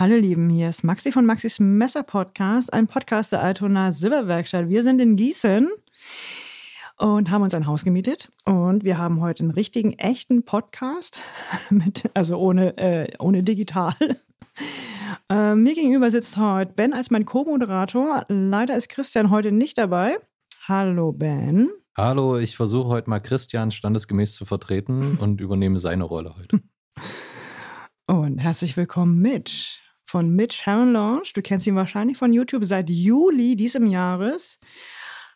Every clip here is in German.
Hallo Lieben, hier ist Maxi von Maxis Messer Podcast, ein Podcast der Altona Silberwerkstatt. Wir sind in Gießen und haben uns ein Haus gemietet und wir haben heute einen richtigen, echten Podcast, mit, also ohne, äh, ohne digital. Äh, mir gegenüber sitzt heute Ben als mein Co-Moderator. Leider ist Christian heute nicht dabei. Hallo Ben. Hallo, ich versuche heute mal Christian standesgemäß zu vertreten und übernehme seine Rolle heute. Und herzlich willkommen, Mitch von Mitch Launch. Du kennst ihn wahrscheinlich von YouTube. Seit Juli diesem Jahres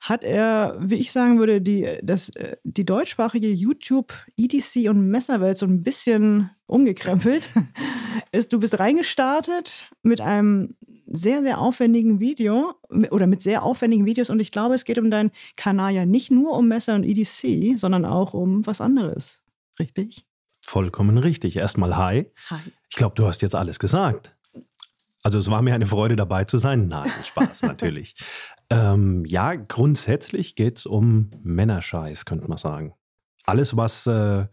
hat er, wie ich sagen würde, die, das, die deutschsprachige YouTube, EDC und Messerwelt so ein bisschen umgekrempelt. Ist, du bist reingestartet mit einem sehr, sehr aufwendigen Video oder mit sehr aufwendigen Videos und ich glaube, es geht um deinen Kanal ja nicht nur um Messer und EDC, sondern auch um was anderes. Richtig? Vollkommen richtig. Erstmal hi. Hi. Ich glaube, du hast jetzt alles gesagt. Also es war mir eine Freude dabei zu sein. Nein, Spaß natürlich. ähm, ja, grundsätzlich geht es um Männerscheiß, könnte man sagen. Alles, was, äh,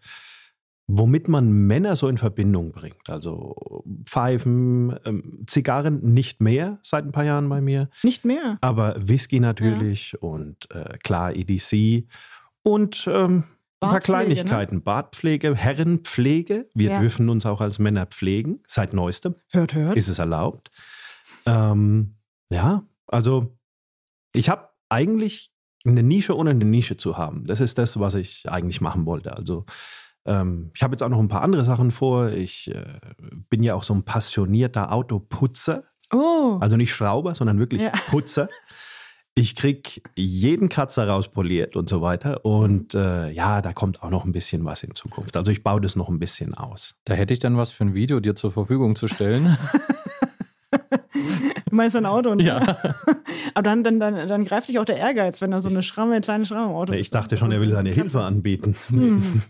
womit man Männer so in Verbindung bringt. Also Pfeifen, ähm, Zigarren nicht mehr seit ein paar Jahren bei mir. Nicht mehr. Aber Whisky natürlich ja. und äh, klar EDC und ähm, ein paar Kleinigkeiten. Ne? Bartpflege, Herrenpflege. Wir ja. dürfen uns auch als Männer pflegen. Seit neuestem. Hört, hört. Ist es erlaubt. Ähm, ja, also ich habe eigentlich eine Nische ohne eine Nische zu haben. Das ist das, was ich eigentlich machen wollte. Also ähm, ich habe jetzt auch noch ein paar andere Sachen vor. Ich äh, bin ja auch so ein passionierter Autoputzer. Oh. Also nicht Schrauber, sondern wirklich ja. Putzer. Ich krieg jeden Kratzer rauspoliert und so weiter. Und äh, ja, da kommt auch noch ein bisschen was in Zukunft. Also ich baue das noch ein bisschen aus. Da hätte ich dann was für ein Video dir zur Verfügung zu stellen. du meinst ein Auto, ne? Ja. Aber dann, dann, dann, dann greift dich auch der Ehrgeiz, wenn da so eine Schramme, eine kleine Schramme im Auto nee, Ich dachte schon, er will seine Hilfe anbieten. Hm.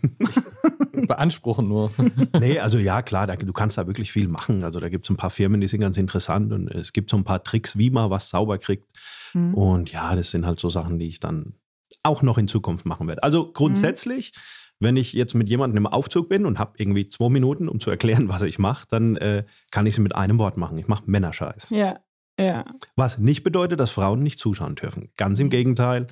Beanspruchen nur. nee, also ja, klar, da, du kannst da wirklich viel machen. Also da gibt es ein paar Firmen, die sind ganz interessant und es gibt so ein paar Tricks, wie man was sauber kriegt. Mhm. Und ja, das sind halt so Sachen, die ich dann auch noch in Zukunft machen werde. Also grundsätzlich, mhm. wenn ich jetzt mit jemandem im Aufzug bin und habe irgendwie zwei Minuten, um zu erklären, was ich mache, dann äh, kann ich es mit einem Wort machen. Ich mache Männerscheiß. Ja, ja. Was nicht bedeutet, dass Frauen nicht zuschauen dürfen. Ganz im Gegenteil.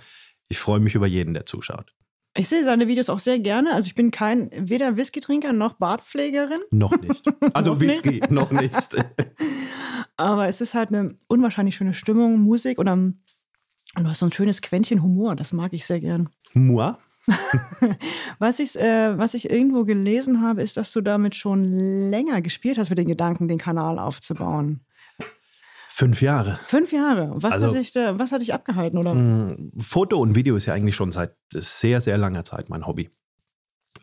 Ich freue mich über jeden, der zuschaut. Ich sehe seine Videos auch sehr gerne. Also ich bin kein weder Whisky-Trinker noch Bartpflegerin. Noch nicht. Also noch Whisky, nicht. noch nicht. Aber es ist halt eine unwahrscheinlich schöne Stimmung, Musik und, um, und du hast so ein schönes Quäntchen Humor. Das mag ich sehr gern. Humor? was, ich, äh, was ich irgendwo gelesen habe, ist, dass du damit schon länger gespielt hast mit den Gedanken, den Kanal aufzubauen. Fünf Jahre. Fünf Jahre. Was, also, hat dich, was hat dich abgehalten? Oder? Mm, Foto und Video ist ja eigentlich schon seit sehr, sehr langer Zeit mein Hobby.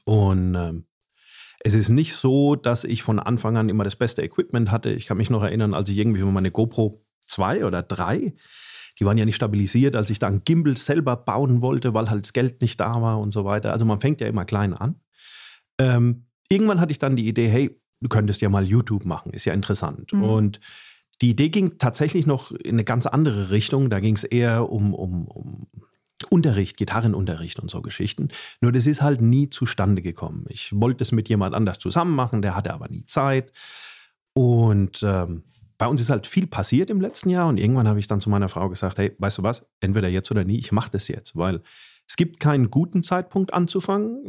Und ähm, es ist nicht so, dass ich von Anfang an immer das beste Equipment hatte. Ich kann mich noch erinnern, als ich irgendwie meine GoPro 2 oder 3, die waren ja nicht stabilisiert, als ich dann Gimbal selber bauen wollte, weil halt das Geld nicht da war und so weiter. Also man fängt ja immer klein an. Ähm, irgendwann hatte ich dann die Idee, hey, du könntest ja mal YouTube machen, ist ja interessant. Mhm. Und die Idee ging tatsächlich noch in eine ganz andere Richtung. Da ging es eher um, um, um Unterricht, Gitarrenunterricht und so Geschichten. Nur das ist halt nie zustande gekommen. Ich wollte es mit jemand anders zusammen machen, der hatte aber nie Zeit. Und ähm, bei uns ist halt viel passiert im letzten Jahr und irgendwann habe ich dann zu meiner Frau gesagt, hey, weißt du was, entweder jetzt oder nie, ich mache das jetzt, weil es gibt keinen guten Zeitpunkt anzufangen.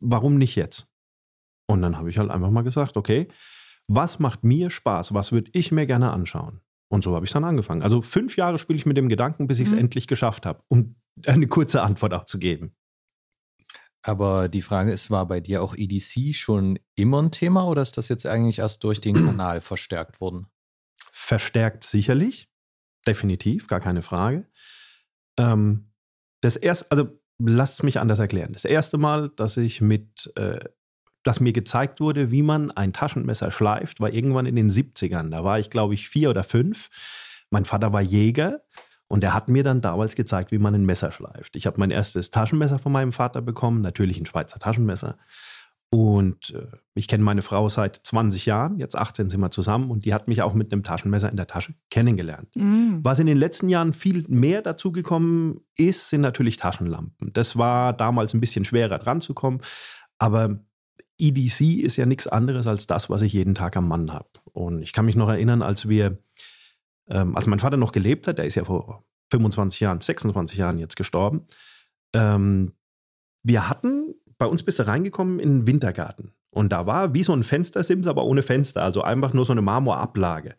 Warum nicht jetzt? Und dann habe ich halt einfach mal gesagt, okay, was macht mir Spaß? Was würde ich mir gerne anschauen? Und so habe ich dann angefangen. Also fünf Jahre spiele ich mit dem Gedanken, bis ich es mhm. endlich geschafft habe, um eine kurze Antwort auch zu geben. Aber die Frage ist, war bei dir auch EDC schon immer ein Thema oder ist das jetzt eigentlich erst durch den Kanal verstärkt worden? Verstärkt sicherlich, definitiv, gar keine Frage. Ähm, das erste, also lasst es mich anders erklären. Das erste Mal, dass ich mit äh, dass mir gezeigt wurde, wie man ein Taschenmesser schleift, war irgendwann in den 70ern. Da war ich, glaube ich, vier oder fünf. Mein Vater war Jäger und er hat mir dann damals gezeigt, wie man ein Messer schleift. Ich habe mein erstes Taschenmesser von meinem Vater bekommen, natürlich ein Schweizer Taschenmesser. Und äh, ich kenne meine Frau seit 20 Jahren, jetzt 18 sind wir zusammen und die hat mich auch mit einem Taschenmesser in der Tasche kennengelernt. Mhm. Was in den letzten Jahren viel mehr dazugekommen ist, sind natürlich Taschenlampen. Das war damals ein bisschen schwerer dran zu kommen, aber EDC ist ja nichts anderes als das, was ich jeden Tag am Mann habe. Und ich kann mich noch erinnern, als wir, ähm, als mein Vater noch gelebt hat, der ist ja vor 25 Jahren, 26 Jahren jetzt gestorben. Ähm, wir hatten, bei uns bist du reingekommen in den Wintergarten. Und da war wie so ein Fenstersims, aber ohne Fenster, also einfach nur so eine Marmorablage.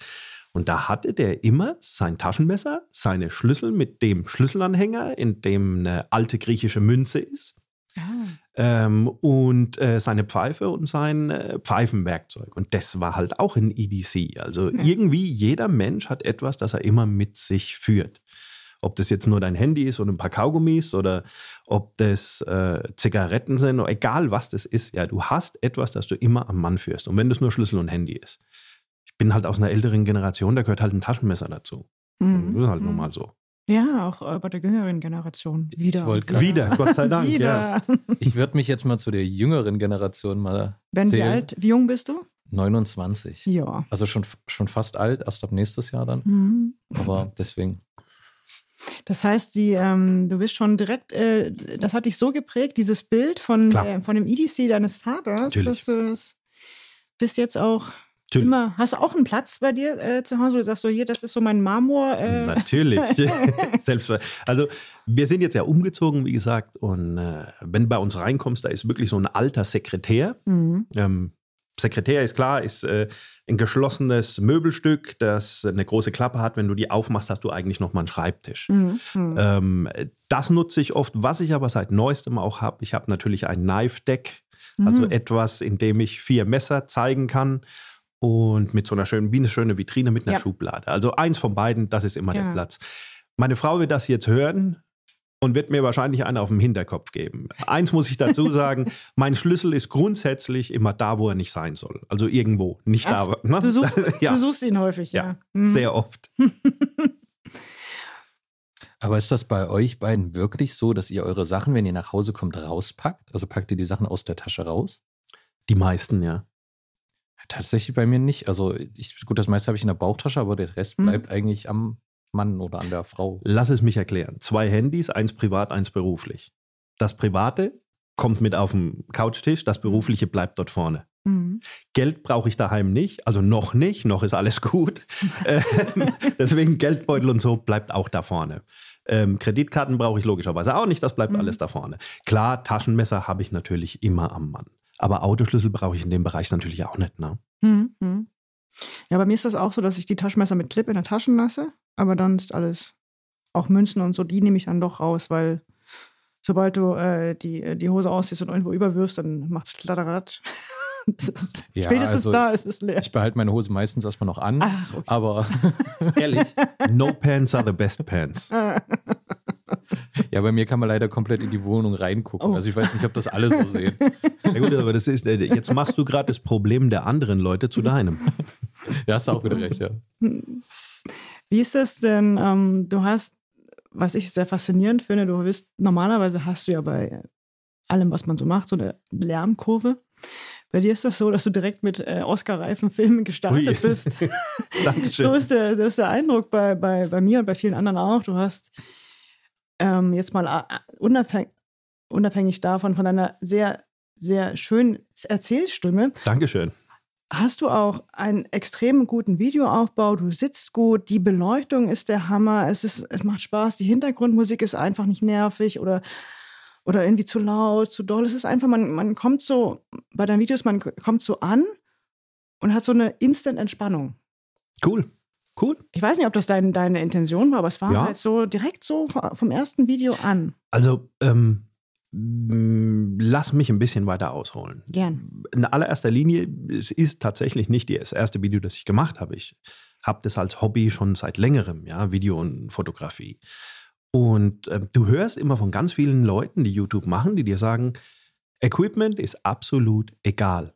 Und da hatte der immer sein Taschenmesser, seine Schlüssel mit dem Schlüsselanhänger, in dem eine alte griechische Münze ist. Ah. Ähm, und äh, seine Pfeife und sein äh, Pfeifenwerkzeug. Und das war halt auch ein EDC. Also ja. irgendwie jeder Mensch hat etwas, das er immer mit sich führt. Ob das jetzt nur dein Handy ist oder ein paar Kaugummis oder ob das äh, Zigaretten sind, oder egal was das ist, ja, du hast etwas, das du immer am Mann führst. Und wenn das nur Schlüssel und Handy ist. Ich bin halt aus einer älteren Generation, da gehört halt ein Taschenmesser dazu. Mhm. Das ist halt mhm. nun mal so. Ja, auch äh, bei der jüngeren Generation. Wieder. Wieder, Gott sei Dank. Wieder. Ja. Ich würde mich jetzt mal zu der jüngeren Generation mal. Ben, wie alt, wie jung bist du? 29. Ja. Also schon, schon fast alt, erst ab nächstes Jahr dann. Mhm. Aber deswegen. Das heißt, die, ähm, du bist schon direkt, äh, das hat dich so geprägt, dieses Bild von, äh, von dem EDC deines Vaters, Natürlich. dass du das bist jetzt auch Natürlich. Immer. Hast du auch einen Platz bei dir äh, zu Hause, wo du sagst, so hier, das ist so mein Marmor? Äh. Natürlich. Selbstverständlich. Also wir sind jetzt ja umgezogen, wie gesagt, und äh, wenn bei uns reinkommst, da ist wirklich so ein alter Sekretär. Mhm. Ähm, Sekretär ist klar, ist äh, ein geschlossenes Möbelstück, das eine große Klappe hat. Wenn du die aufmachst, hast du eigentlich noch mal einen Schreibtisch. Mhm. mhm. Ähm, das nutze ich oft. Was ich aber seit neuestem auch habe, ich habe natürlich ein Knife Deck, also mhm. etwas, in dem ich vier Messer zeigen kann und mit so einer schönen, wie eine schöne Vitrine mit einer ja. Schublade. Also eins von beiden, das ist immer ja. der Platz. Meine Frau wird das jetzt hören und wird mir wahrscheinlich einen auf dem Hinterkopf geben. Eins muss ich dazu sagen, mein Schlüssel ist grundsätzlich immer da, wo er nicht sein soll. Also irgendwo, nicht Ach, da. Ne? Du, suchst, ja. du, suchst, ihn häufig, ja. ja mhm. Sehr oft. Aber ist das bei euch beiden wirklich so, dass ihr eure Sachen, wenn ihr nach Hause kommt, rauspackt? Also packt ihr die Sachen aus der Tasche raus? Die meisten, ja. Tatsächlich bei mir nicht. Also ich, gut, das meiste habe ich in der Bauchtasche, aber der Rest mhm. bleibt eigentlich am Mann oder an der Frau. Lass es mich erklären. Zwei Handys, eins privat, eins beruflich. Das Private kommt mit auf den Couchtisch, das Berufliche bleibt dort vorne. Mhm. Geld brauche ich daheim nicht, also noch nicht, noch ist alles gut. Ähm, deswegen Geldbeutel und so bleibt auch da vorne. Ähm, Kreditkarten brauche ich logischerweise auch nicht, das bleibt mhm. alles da vorne. Klar, Taschenmesser habe ich natürlich immer am Mann. Aber Autoschlüssel brauche ich in dem Bereich natürlich auch nicht. Ne? Hm, hm. Ja, bei mir ist das auch so, dass ich die Taschenmesser mit Clip in der Tasche lasse, aber dann ist alles, auch Münzen und so, die nehme ich dann doch raus, weil sobald du äh, die, die Hose ausziehst und irgendwo überwirfst, dann macht es kladderadatsch. ja, spätestens also da ist es leer. Ich behalte meine Hose meistens erstmal noch an, Ach, okay. aber ehrlich, no pants are the best pants. Ja, bei mir kann man leider komplett in die Wohnung reingucken. Oh. Also ich weiß nicht, ob das alle so sehen. Ja gut, aber das ist, äh, jetzt machst du gerade das Problem der anderen Leute zu deinem. Ja, hast du auch wieder recht, ja. Wie ist das denn? Ähm, du hast, was ich sehr faszinierend finde, du bist, normalerweise hast du ja bei allem, was man so macht, so eine Lärmkurve. Bei dir ist das so, dass du direkt mit äh, Oscar-reifen Filmen gestartet Ui. bist. Dankeschön. So ist, der, so ist der Eindruck bei, bei, bei mir und bei vielen anderen auch. Du hast ähm, jetzt mal äh, unabhängig, unabhängig davon, von deiner sehr, sehr schönen Erzählstimme. Dankeschön. Hast du auch einen extrem guten Videoaufbau? Du sitzt gut, die Beleuchtung ist der Hammer, es, ist, es macht Spaß, die Hintergrundmusik ist einfach nicht nervig oder, oder irgendwie zu laut, zu doll. Es ist einfach, man, man kommt so, bei deinen Videos, man kommt so an und hat so eine Instant-Entspannung. Cool. Cool. Ich weiß nicht, ob das dein, deine Intention war, aber es war ja. halt so direkt so vom ersten Video an. Also, ähm, lass mich ein bisschen weiter ausholen. Gern. In allererster Linie, es ist tatsächlich nicht das erste Video, das ich gemacht habe. Ich habe das als Hobby schon seit längerem, ja, Video und Fotografie. Und äh, du hörst immer von ganz vielen Leuten, die YouTube machen, die dir sagen, Equipment ist absolut egal.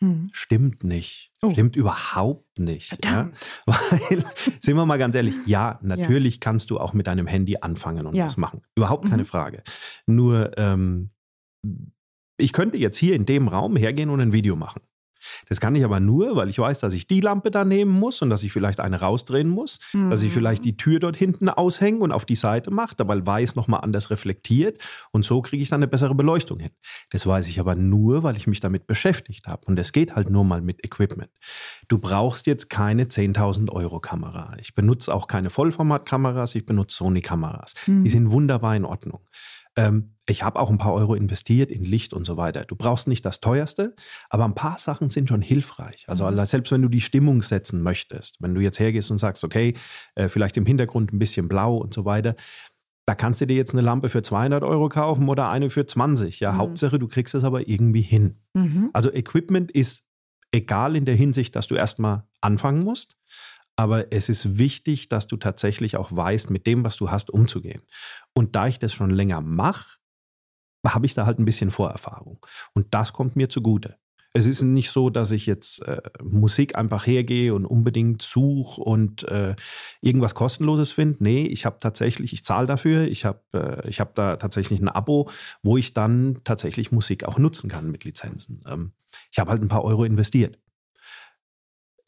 Hm. Stimmt nicht. Oh. Stimmt überhaupt nicht. Ja? Weil, sind wir mal ganz ehrlich, ja, natürlich ja. kannst du auch mit deinem Handy anfangen und ja. das machen. Überhaupt keine mhm. Frage. Nur, ähm, ich könnte jetzt hier in dem Raum hergehen und ein Video machen. Das kann ich aber nur, weil ich weiß, dass ich die Lampe da nehmen muss und dass ich vielleicht eine rausdrehen muss, mhm. dass ich vielleicht die Tür dort hinten aushänge und auf die Seite mache, weil weiß nochmal anders reflektiert und so kriege ich dann eine bessere Beleuchtung hin. Das weiß ich aber nur, weil ich mich damit beschäftigt habe und es geht halt nur mal mit Equipment. Du brauchst jetzt keine 10.000 Euro Kamera. Ich benutze auch keine Vollformatkameras, ich benutze Sony-Kameras. Mhm. Die sind wunderbar in Ordnung. Ähm, ich habe auch ein paar Euro investiert in Licht und so weiter. Du brauchst nicht das teuerste, aber ein paar Sachen sind schon hilfreich. Also mhm. selbst wenn du die Stimmung setzen möchtest, wenn du jetzt hergehst und sagst, okay, äh, vielleicht im Hintergrund ein bisschen blau und so weiter, da kannst du dir jetzt eine Lampe für 200 Euro kaufen oder eine für 20. Ja, mhm. Hauptsache, du kriegst es aber irgendwie hin. Mhm. Also Equipment ist egal in der Hinsicht, dass du erstmal anfangen musst. Aber es ist wichtig, dass du tatsächlich auch weißt, mit dem, was du hast, umzugehen. Und da ich das schon länger mache, habe ich da halt ein bisschen Vorerfahrung. Und das kommt mir zugute. Es ist nicht so, dass ich jetzt äh, Musik einfach hergehe und unbedingt suche und äh, irgendwas kostenloses finde. Nee, ich habe tatsächlich, ich zahle dafür, ich habe äh, hab da tatsächlich ein Abo, wo ich dann tatsächlich Musik auch nutzen kann mit Lizenzen. Ähm, ich habe halt ein paar Euro investiert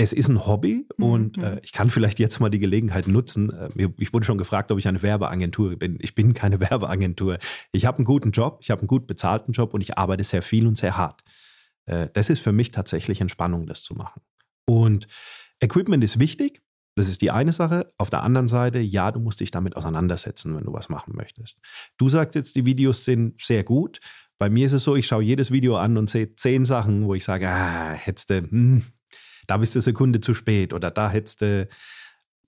es ist ein Hobby und mhm. äh, ich kann vielleicht jetzt mal die Gelegenheit nutzen. Äh, ich wurde schon gefragt, ob ich eine Werbeagentur bin. Ich bin keine Werbeagentur. Ich habe einen guten Job, ich habe einen gut bezahlten Job und ich arbeite sehr viel und sehr hart. Äh, das ist für mich tatsächlich Entspannung, das zu machen. Und Equipment ist wichtig. Das ist die eine Sache. Auf der anderen Seite, ja, du musst dich damit auseinandersetzen, wenn du was machen möchtest. Du sagst jetzt, die Videos sind sehr gut. Bei mir ist es so, ich schaue jedes Video an und sehe zehn Sachen, wo ich sage, ah, hättest du, hm, da bist du eine Sekunde zu spät oder da hättest du.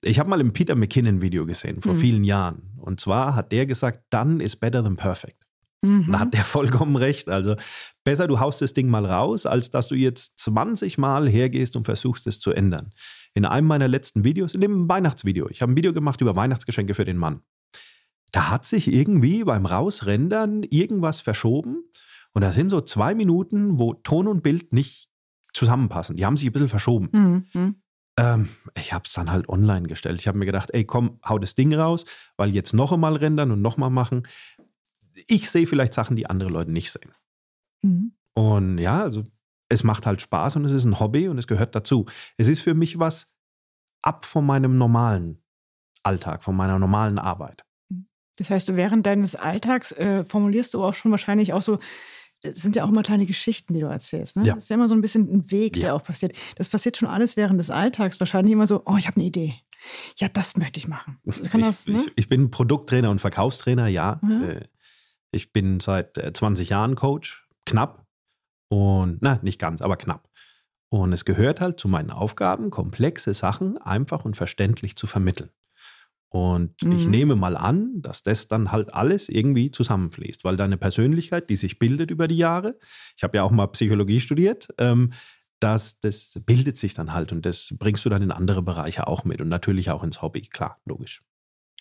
Ich habe mal ein Peter McKinnon-Video gesehen vor mhm. vielen Jahren. Und zwar hat der gesagt, done is better than perfect. Mhm. Da hat der vollkommen recht. Also besser, du haust das Ding mal raus, als dass du jetzt 20 Mal hergehst und versuchst es zu ändern. In einem meiner letzten Videos, in dem Weihnachtsvideo, ich habe ein Video gemacht über Weihnachtsgeschenke für den Mann. Da hat sich irgendwie beim Rausrendern irgendwas verschoben. Und da sind so zwei Minuten, wo Ton und Bild nicht zusammenpassen. Die haben sich ein bisschen verschoben. Mhm. Ähm, ich habe es dann halt online gestellt. Ich habe mir gedacht, ey, komm, hau das Ding raus, weil jetzt noch einmal rendern und noch mal machen. Ich sehe vielleicht Sachen, die andere Leute nicht sehen. Mhm. Und ja, also es macht halt Spaß und es ist ein Hobby und es gehört dazu. Es ist für mich was ab von meinem normalen Alltag, von meiner normalen Arbeit. Das heißt, während deines Alltags äh, formulierst du auch schon wahrscheinlich auch so es sind ja auch immer kleine Geschichten, die du erzählst. Ne? Ja. Das ist ja immer so ein bisschen ein Weg, ja. der auch passiert. Das passiert schon alles während des Alltags. Wahrscheinlich immer so, oh, ich habe eine Idee. Ja, das möchte ich machen. Kann ich, das, ne? ich, ich, bin Produkttrainer und Verkaufstrainer, ja. Mhm. Ich bin seit 20 äh, Jahren Coach, knapp. Und, na, nicht ganz, aber knapp. Und es gehört halt zu meinen Aufgaben, komplexe Sachen einfach und verständlich zu vermitteln. Und mhm. ich nehme mal an, dass das dann halt alles irgendwie zusammenfließt, weil deine Persönlichkeit, die sich bildet über die Jahre, ich habe ja auch mal Psychologie studiert, ähm, das, das bildet sich dann halt und das bringst du dann in andere Bereiche auch mit und natürlich auch ins Hobby, klar, logisch.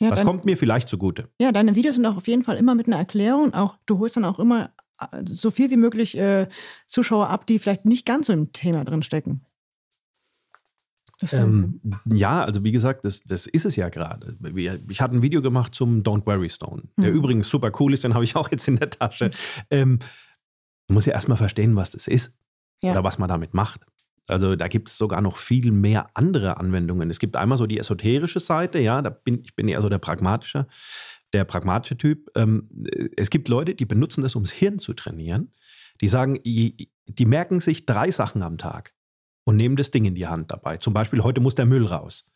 Ja, das dein, kommt mir vielleicht zugute. Ja, deine Videos sind auch auf jeden Fall immer mit einer Erklärung. Auch du holst dann auch immer äh, so viel wie möglich äh, Zuschauer ab, die vielleicht nicht ganz so im Thema drin stecken. Ähm, ja, also wie gesagt, das, das ist es ja gerade. Ich hatte ein Video gemacht zum Don't Worry Stone, der mhm. übrigens super cool ist, den habe ich auch jetzt in der Tasche. Ähm, man muss ja erstmal verstehen, was das ist ja. oder was man damit macht. Also da gibt es sogar noch viel mehr andere Anwendungen. Es gibt einmal so die esoterische Seite, ja, da bin ich bin eher so der pragmatische, der pragmatische Typ. Ähm, es gibt Leute, die benutzen das, ums Hirn zu trainieren. Die sagen, die merken sich drei Sachen am Tag und nehmen das Ding in die Hand dabei. Zum Beispiel, heute muss der Müll raus.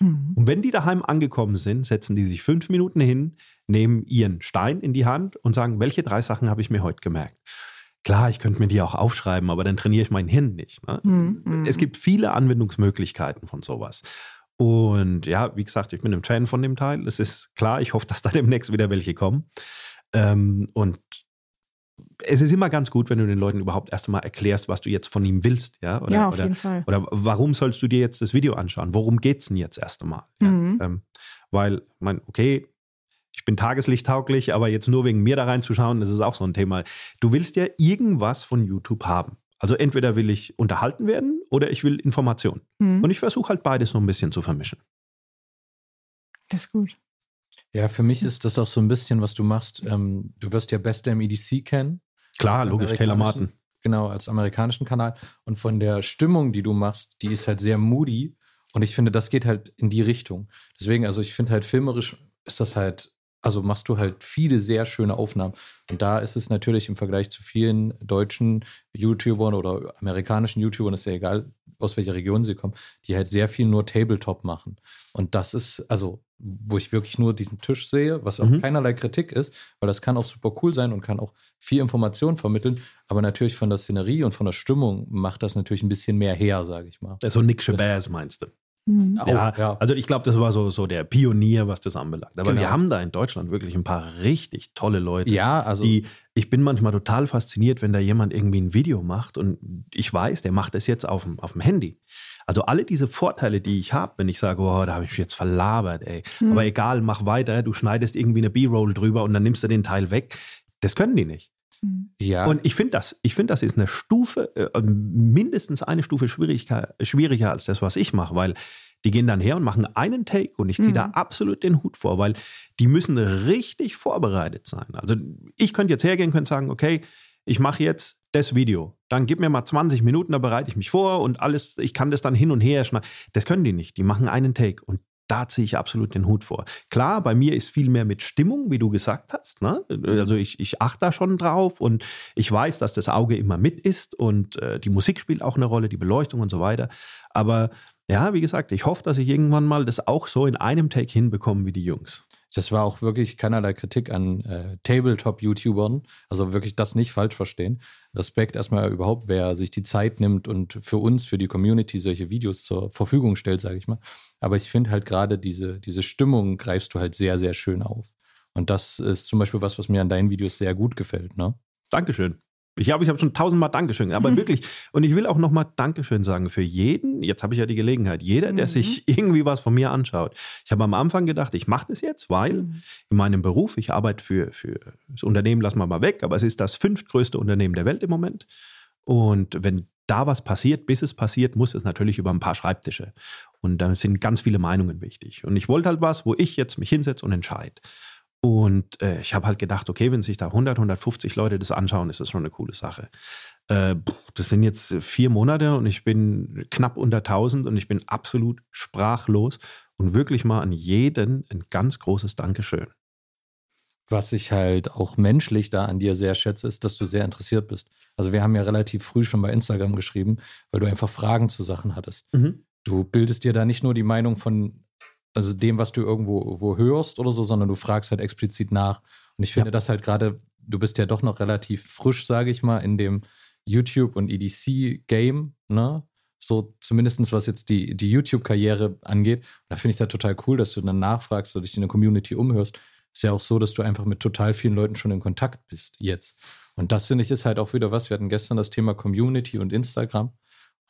Mhm. Und wenn die daheim angekommen sind, setzen die sich fünf Minuten hin, nehmen ihren Stein in die Hand und sagen, welche drei Sachen habe ich mir heute gemerkt? Klar, ich könnte mir die auch aufschreiben, aber dann trainiere ich mein Hirn nicht. Ne? Mhm. Es gibt viele Anwendungsmöglichkeiten von sowas. Und ja, wie gesagt, ich bin ein Fan von dem Teil. Es ist klar, ich hoffe, dass da demnächst wieder welche kommen. Ähm, und es ist immer ganz gut, wenn du den Leuten überhaupt erst einmal erklärst, was du jetzt von ihm willst, ja? Oder, ja, auf oder, jeden Fall. Oder warum sollst du dir jetzt das Video anschauen? Worum geht es denn jetzt erst einmal? Mhm. Ja? Ähm, weil, ich meine, okay, ich bin tageslichttauglich, aber jetzt nur wegen mir da reinzuschauen, das ist auch so ein Thema. Du willst ja irgendwas von YouTube haben. Also entweder will ich unterhalten werden oder ich will Information. Mhm. Und ich versuche halt beides so ein bisschen zu vermischen. Das ist gut. Ja, für mich ist das auch so ein bisschen, was du machst. Ähm, du wirst ja Bester im EDC kennen. Klar, logisch, Taylor Martin. genau, als amerikanischen Kanal. Und von der Stimmung, die du machst, die ist halt sehr moody. Und ich finde, das geht halt in die Richtung. Deswegen, also ich finde halt filmerisch ist das halt, also machst du halt viele sehr schöne Aufnahmen. Und da ist es natürlich im Vergleich zu vielen deutschen YouTubern oder amerikanischen YouTubern, ist ja egal, aus welcher Region sie kommen, die halt sehr viel nur Tabletop machen. Und das ist, also, wo ich wirklich nur diesen Tisch sehe, was auch mhm. keinerlei Kritik ist, weil das kann auch super cool sein und kann auch viel Information vermitteln. Aber natürlich von der Szenerie und von der Stimmung macht das natürlich ein bisschen mehr her, sage ich mal. So Nick Shabazz meinst du? Mhm. Ja, ja, also ich glaube, das war so, so der Pionier, was das anbelangt. Aber genau. wir haben da in Deutschland wirklich ein paar richtig tolle Leute. Ja, also. Die, ich bin manchmal total fasziniert, wenn da jemand irgendwie ein Video macht und ich weiß, der macht es jetzt auf dem, auf dem Handy. Also alle diese Vorteile, die ich habe, wenn ich sage, oh, da habe ich mich jetzt verlabert, ey. Mhm. Aber egal, mach weiter, du schneidest irgendwie eine B-Roll drüber und dann nimmst du den Teil weg. Das können die nicht. Mhm. Ja. Und ich finde das, ich finde, das ist eine Stufe, äh, mindestens eine Stufe schwieriger, schwieriger als das, was ich mache, weil die gehen dann her und machen einen Take und ich ziehe mhm. da absolut den Hut vor, weil die müssen richtig vorbereitet sein. Also ich könnte jetzt hergehen, könnte sagen, okay, ich mache jetzt das Video. Dann gib mir mal 20 Minuten, da bereite ich mich vor und alles, ich kann das dann hin und her schneiden. Das können die nicht. Die machen einen Take und da ziehe ich absolut den Hut vor. Klar, bei mir ist viel mehr mit Stimmung, wie du gesagt hast. Ne? Also ich, ich achte da schon drauf und ich weiß, dass das Auge immer mit ist und äh, die Musik spielt auch eine Rolle, die Beleuchtung und so weiter. Aber ja, wie gesagt, ich hoffe, dass ich irgendwann mal das auch so in einem Take hinbekomme wie die Jungs. Das war auch wirklich keinerlei Kritik an äh, Tabletop-YouTubern. Also wirklich das nicht falsch verstehen. Respekt erstmal überhaupt, wer sich die Zeit nimmt und für uns, für die Community solche Videos zur Verfügung stellt, sage ich mal. Aber ich finde halt gerade diese, diese Stimmung greifst du halt sehr, sehr schön auf. Und das ist zum Beispiel was, was mir an deinen Videos sehr gut gefällt. Ne? Dankeschön. Ich glaube, ich habe schon tausendmal Dankeschön, aber mhm. wirklich. Und ich will auch nochmal Dankeschön sagen für jeden. Jetzt habe ich ja die Gelegenheit. Jeder, der mhm. sich irgendwie was von mir anschaut. Ich habe am Anfang gedacht, ich mache das jetzt, weil mhm. in meinem Beruf, ich arbeite für, für das Unternehmen, lassen wir mal weg, aber es ist das fünftgrößte Unternehmen der Welt im Moment. Und wenn da was passiert, bis es passiert, muss es natürlich über ein paar Schreibtische. Und da sind ganz viele Meinungen wichtig. Und ich wollte halt was, wo ich jetzt mich hinsetze und entscheide. Und äh, ich habe halt gedacht, okay, wenn sich da 100, 150 Leute das anschauen, ist das schon eine coole Sache. Äh, das sind jetzt vier Monate und ich bin knapp unter 1000 und ich bin absolut sprachlos und wirklich mal an jeden ein ganz großes Dankeschön. Was ich halt auch menschlich da an dir sehr schätze, ist, dass du sehr interessiert bist. Also wir haben ja relativ früh schon bei Instagram geschrieben, weil du einfach Fragen zu Sachen hattest. Mhm. Du bildest dir da nicht nur die Meinung von also dem, was du irgendwo wo hörst oder so, sondern du fragst halt explizit nach. Und ich finde ja. das halt gerade, du bist ja doch noch relativ frisch, sage ich mal, in dem YouTube- und EDC-Game, ne? So zumindest was jetzt die, die YouTube-Karriere angeht. Da finde ich das total cool, dass du dann nachfragst oder dich in der Community umhörst. Ist ja auch so, dass du einfach mit total vielen Leuten schon in Kontakt bist jetzt. Und das finde ich ist halt auch wieder was. Wir hatten gestern das Thema Community und Instagram.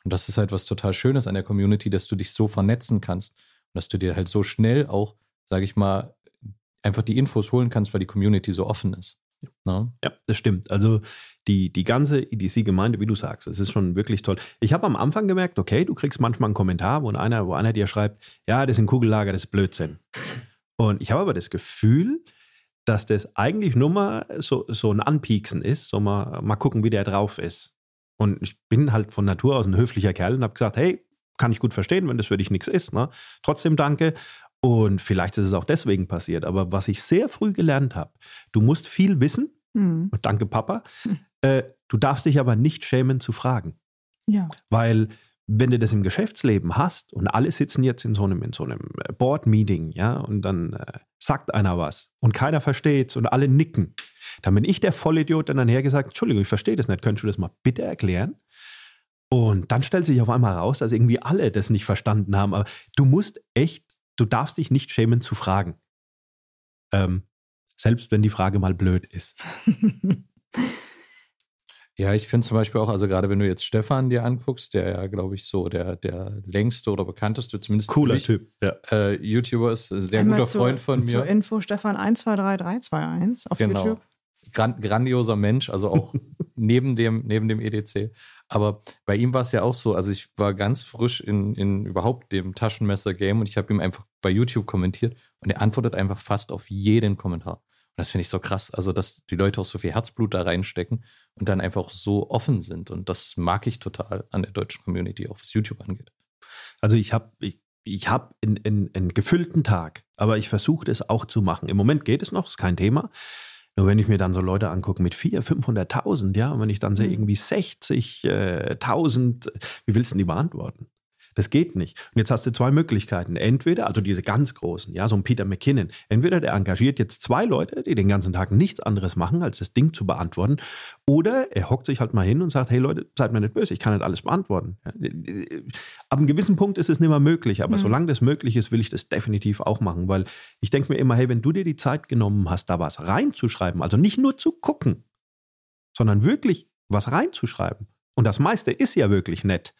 Und das ist halt was total Schönes an der Community, dass du dich so vernetzen kannst dass du dir halt so schnell auch, sage ich mal, einfach die Infos holen kannst, weil die Community so offen ist. Ne? Ja, das stimmt. Also die, die ganze EDC-Gemeinde, wie du sagst, es ist schon wirklich toll. Ich habe am Anfang gemerkt, okay, du kriegst manchmal einen Kommentar, wo einer, wo einer dir schreibt, ja, das ist ein Kugellager, das ist Blödsinn. Und ich habe aber das Gefühl, dass das eigentlich nur mal so, so ein Anpieksen ist, so mal, mal gucken, wie der drauf ist. Und ich bin halt von Natur aus ein höflicher Kerl und habe gesagt, hey, kann ich gut verstehen, wenn das für dich nichts ist. Ne? Trotzdem danke. Und vielleicht ist es auch deswegen passiert. Aber was ich sehr früh gelernt habe, du musst viel wissen. Mhm. Danke, Papa. Mhm. Äh, du darfst dich aber nicht schämen zu fragen. Ja. Weil wenn du das im Geschäftsleben hast und alle sitzen jetzt in so einem, in so einem äh, Board-Meeting, ja, und dann äh, sagt einer was und keiner versteht's und alle nicken, dann bin ich der Vollidiot, der dann hergesagt, Entschuldigung, ich verstehe das nicht, könntest du das mal bitte erklären? Und dann stellt sich auf einmal heraus, dass irgendwie alle das nicht verstanden haben. Aber du musst echt, du darfst dich nicht schämen zu fragen. Ähm, selbst wenn die Frage mal blöd ist. Ja, ich finde zum Beispiel auch, also gerade wenn du jetzt Stefan dir anguckst, der ja, glaube ich, so der, der längste oder bekannteste, zumindest cooler mich, Typ, ja. Äh, YouTuber ist, sehr Einmal guter zu, Freund von mir. Zur Info Stefan 123321 auf genau. YouTube. Gran grandioser Mensch, also auch neben dem, neben dem EDC. Aber bei ihm war es ja auch so, also ich war ganz frisch in, in überhaupt dem Taschenmesser-Game und ich habe ihm einfach bei YouTube kommentiert und er antwortet einfach fast auf jeden Kommentar. Und das finde ich so krass. Also, dass die Leute auch so viel Herzblut da reinstecken und dann einfach so offen sind. Und das mag ich total an der deutschen Community, auch was YouTube angeht. Also ich habe ich, ich hab einen, einen gefüllten Tag, aber ich versuche es auch zu machen. Im Moment geht es noch, ist kein Thema. Nur wenn ich mir dann so Leute angucke mit 400.000, 500.000, ja, und wenn ich dann sehe, mhm. irgendwie 60.000, wie willst du denn die beantworten? Das geht nicht. Und jetzt hast du zwei Möglichkeiten. Entweder, also diese ganz großen, ja, so ein Peter McKinnon, entweder der engagiert jetzt zwei Leute, die den ganzen Tag nichts anderes machen, als das Ding zu beantworten, oder er hockt sich halt mal hin und sagt, hey Leute, seid mir nicht böse, ich kann nicht alles beantworten. Ab einem gewissen Punkt ist es nicht mehr möglich, aber mhm. solange das möglich ist, will ich das definitiv auch machen, weil ich denke mir immer, hey, wenn du dir die Zeit genommen hast, da was reinzuschreiben, also nicht nur zu gucken, sondern wirklich was reinzuschreiben, und das meiste ist ja wirklich nett,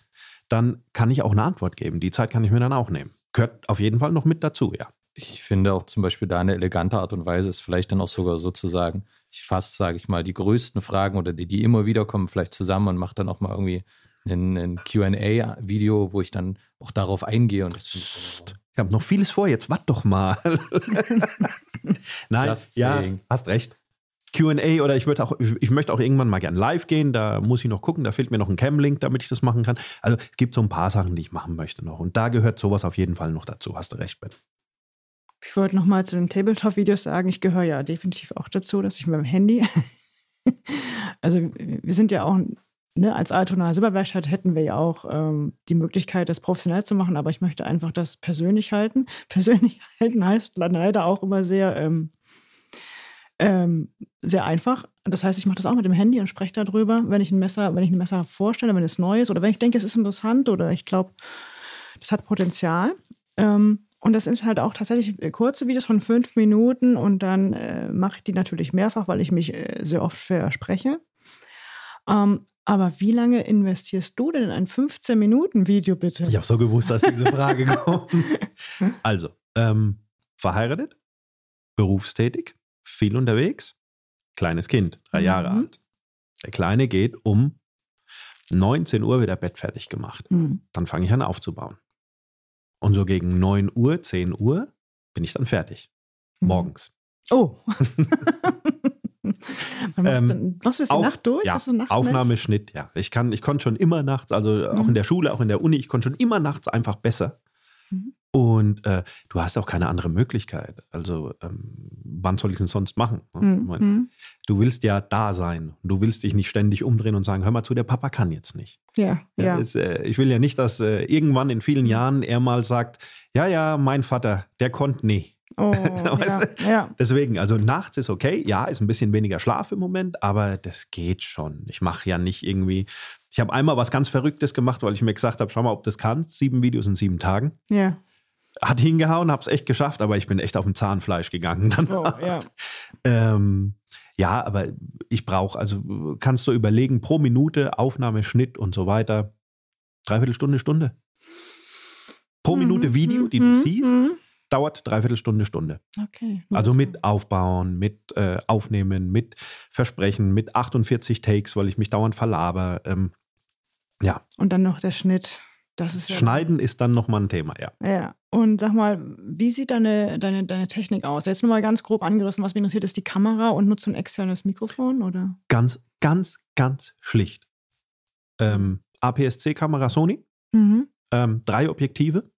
dann kann ich auch eine Antwort geben. Die Zeit kann ich mir dann auch nehmen. Gehört auf jeden Fall noch mit dazu, ja. Ich finde auch zum Beispiel da eine elegante Art und Weise ist vielleicht dann auch sogar sozusagen, ich fasse, sage ich mal, die größten Fragen oder die, die immer wieder kommen, vielleicht zusammen und mache dann auch mal irgendwie ein, ein QA-Video, wo ich dann auch darauf eingehe. Und das ich habe noch vieles vor, jetzt warte doch mal. Nein, ja, hast recht. QA oder ich würde auch, ich möchte auch irgendwann mal gern live gehen. Da muss ich noch gucken. Da fehlt mir noch ein Cam-Link, damit ich das machen kann. Also es gibt so ein paar Sachen, die ich machen möchte noch. Und da gehört sowas auf jeden Fall noch dazu. Hast du recht, Ben. Ich wollte noch mal zu den Tabletop-Videos sagen, ich gehöre ja definitiv auch dazu, dass ich mit dem Handy, also wir sind ja auch, ne, als Altona Silberwerkstatt hätten wir ja auch ähm, die Möglichkeit, das professionell zu machen, aber ich möchte einfach das persönlich halten. Persönlich halten heißt leider auch immer sehr ähm, ähm, sehr einfach. Das heißt, ich mache das auch mit dem Handy und spreche darüber, wenn ich ein Messer, wenn ich ein Messer vorstelle, wenn es neu ist oder wenn ich denke, es ist interessant oder ich glaube, das hat Potenzial. Ähm, und das sind halt auch tatsächlich kurze Videos von fünf Minuten und dann äh, mache ich die natürlich mehrfach, weil ich mich äh, sehr oft verspreche. Ähm, aber wie lange investierst du denn in ein 15-Minuten-Video, bitte? Ich habe so gewusst, dass diese Frage kommt. Also, ähm, verheiratet, berufstätig, viel unterwegs. Kleines Kind, drei mhm. Jahre alt. Der Kleine geht um 19 Uhr wieder Bett fertig gemacht. Mhm. Dann fange ich an aufzubauen. Und so gegen 9 Uhr, 10 Uhr bin ich dann fertig. Mhm. Morgens. Oh. ähm, machst du das Nacht durch? Ja, Aufnahme, Schnitt, ja. Ich, kann, ich konnte schon immer nachts, also auch in mhm. der Schule, auch in der Uni, ich konnte schon immer nachts einfach besser. Und äh, du hast auch keine andere Möglichkeit. Also, ähm, wann soll ich es denn sonst machen? Mhm. Meine, mhm. du willst ja da sein. Du willst dich nicht ständig umdrehen und sagen, hör mal zu, der Papa kann jetzt nicht. Ja, ja. ja. Ist, äh, ich will ja nicht, dass äh, irgendwann in vielen Jahren er mal sagt, ja, ja, mein Vater, der konnte nie. Oh, ja, ja. Deswegen, also nachts ist okay. Ja, ist ein bisschen weniger Schlaf im Moment, aber das geht schon. Ich mache ja nicht irgendwie. Ich habe einmal was ganz Verrücktes gemacht, weil ich mir gesagt habe, schau mal, ob das kannst. Sieben Videos in sieben Tagen. Ja hat hingehauen, hab's echt geschafft, aber ich bin echt auf dem Zahnfleisch gegangen. Oh, ja. ähm, ja, aber ich brauche, also kannst du überlegen, pro Minute Aufnahme, Schnitt und so weiter, dreiviertel Stunde, Stunde. Pro mhm. Minute Video, die mhm. du siehst, mhm. dauert dreiviertel Stunde, Stunde. Okay. Also mit Aufbauen, mit äh, Aufnehmen, mit Versprechen, mit 48 Takes, weil ich mich dauernd verlaber. Ähm, ja. Und dann noch der Schnitt. Das ist ja Schneiden ist dann nochmal ein Thema, ja. Ja. Und sag mal, wie sieht deine, deine, deine Technik aus? Jetzt nur mal ganz grob angerissen, was mich interessiert, ist die Kamera und nutzt du ein externes Mikrofon oder? Ganz, ganz, ganz schlicht. Ähm, APS-C-Kamera Sony, mhm. ähm, drei Objektive,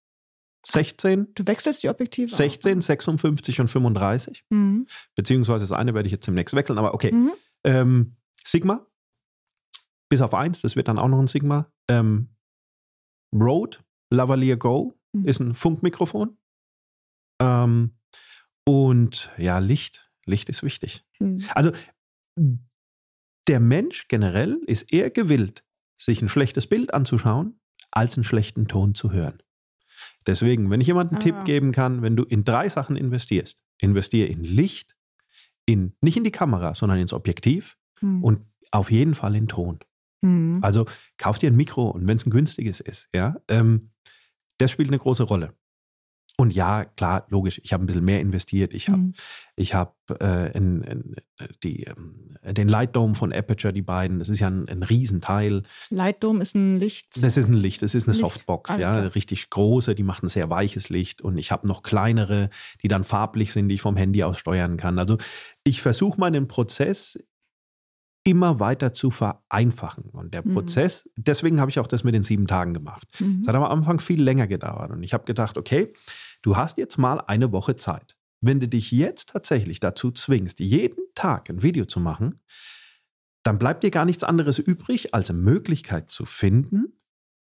16. Du wechselst die Objektive? 16, auch. 56 und 35. Mhm. Beziehungsweise das eine werde ich jetzt demnächst wechseln, aber okay. Mhm. Ähm, Sigma, bis auf eins, das wird dann auch noch ein Sigma. Ähm, Rode Lavalier Go mhm. ist ein Funkmikrofon. Ähm, und ja, Licht. Licht ist wichtig. Mhm. Also der Mensch generell ist eher gewillt, sich ein schlechtes Bild anzuschauen, als einen schlechten Ton zu hören. Deswegen, wenn ich jemandem einen ah. Tipp geben kann, wenn du in drei Sachen investierst, investiere in Licht, in, nicht in die Kamera, sondern ins Objektiv mhm. und auf jeden Fall in Ton. Mhm. Also kauf dir ein Mikro und wenn es ein günstiges ist, ja, ähm, das spielt eine große Rolle. Und ja, klar, logisch, ich habe ein bisschen mehr investiert. Ich habe mhm. ich hab, äh, in, in, die, ähm, den Light Dome von Aperture, die beiden. Das ist ja ein, ein Riesenteil. Light Dome ist ein Licht. Das ist ein Licht, das ist eine Licht. Softbox, Alles ja, klar. richtig große, die macht ein sehr weiches Licht. Und ich habe noch kleinere, die dann farblich sind, die ich vom Handy aus steuern kann. Also ich versuche meinen Prozess immer weiter zu vereinfachen. Und der mhm. Prozess, deswegen habe ich auch das mit den sieben Tagen gemacht. Es mhm. hat am Anfang viel länger gedauert. Und ich habe gedacht, okay, du hast jetzt mal eine Woche Zeit. Wenn du dich jetzt tatsächlich dazu zwingst, jeden Tag ein Video zu machen, dann bleibt dir gar nichts anderes übrig, als eine Möglichkeit zu finden,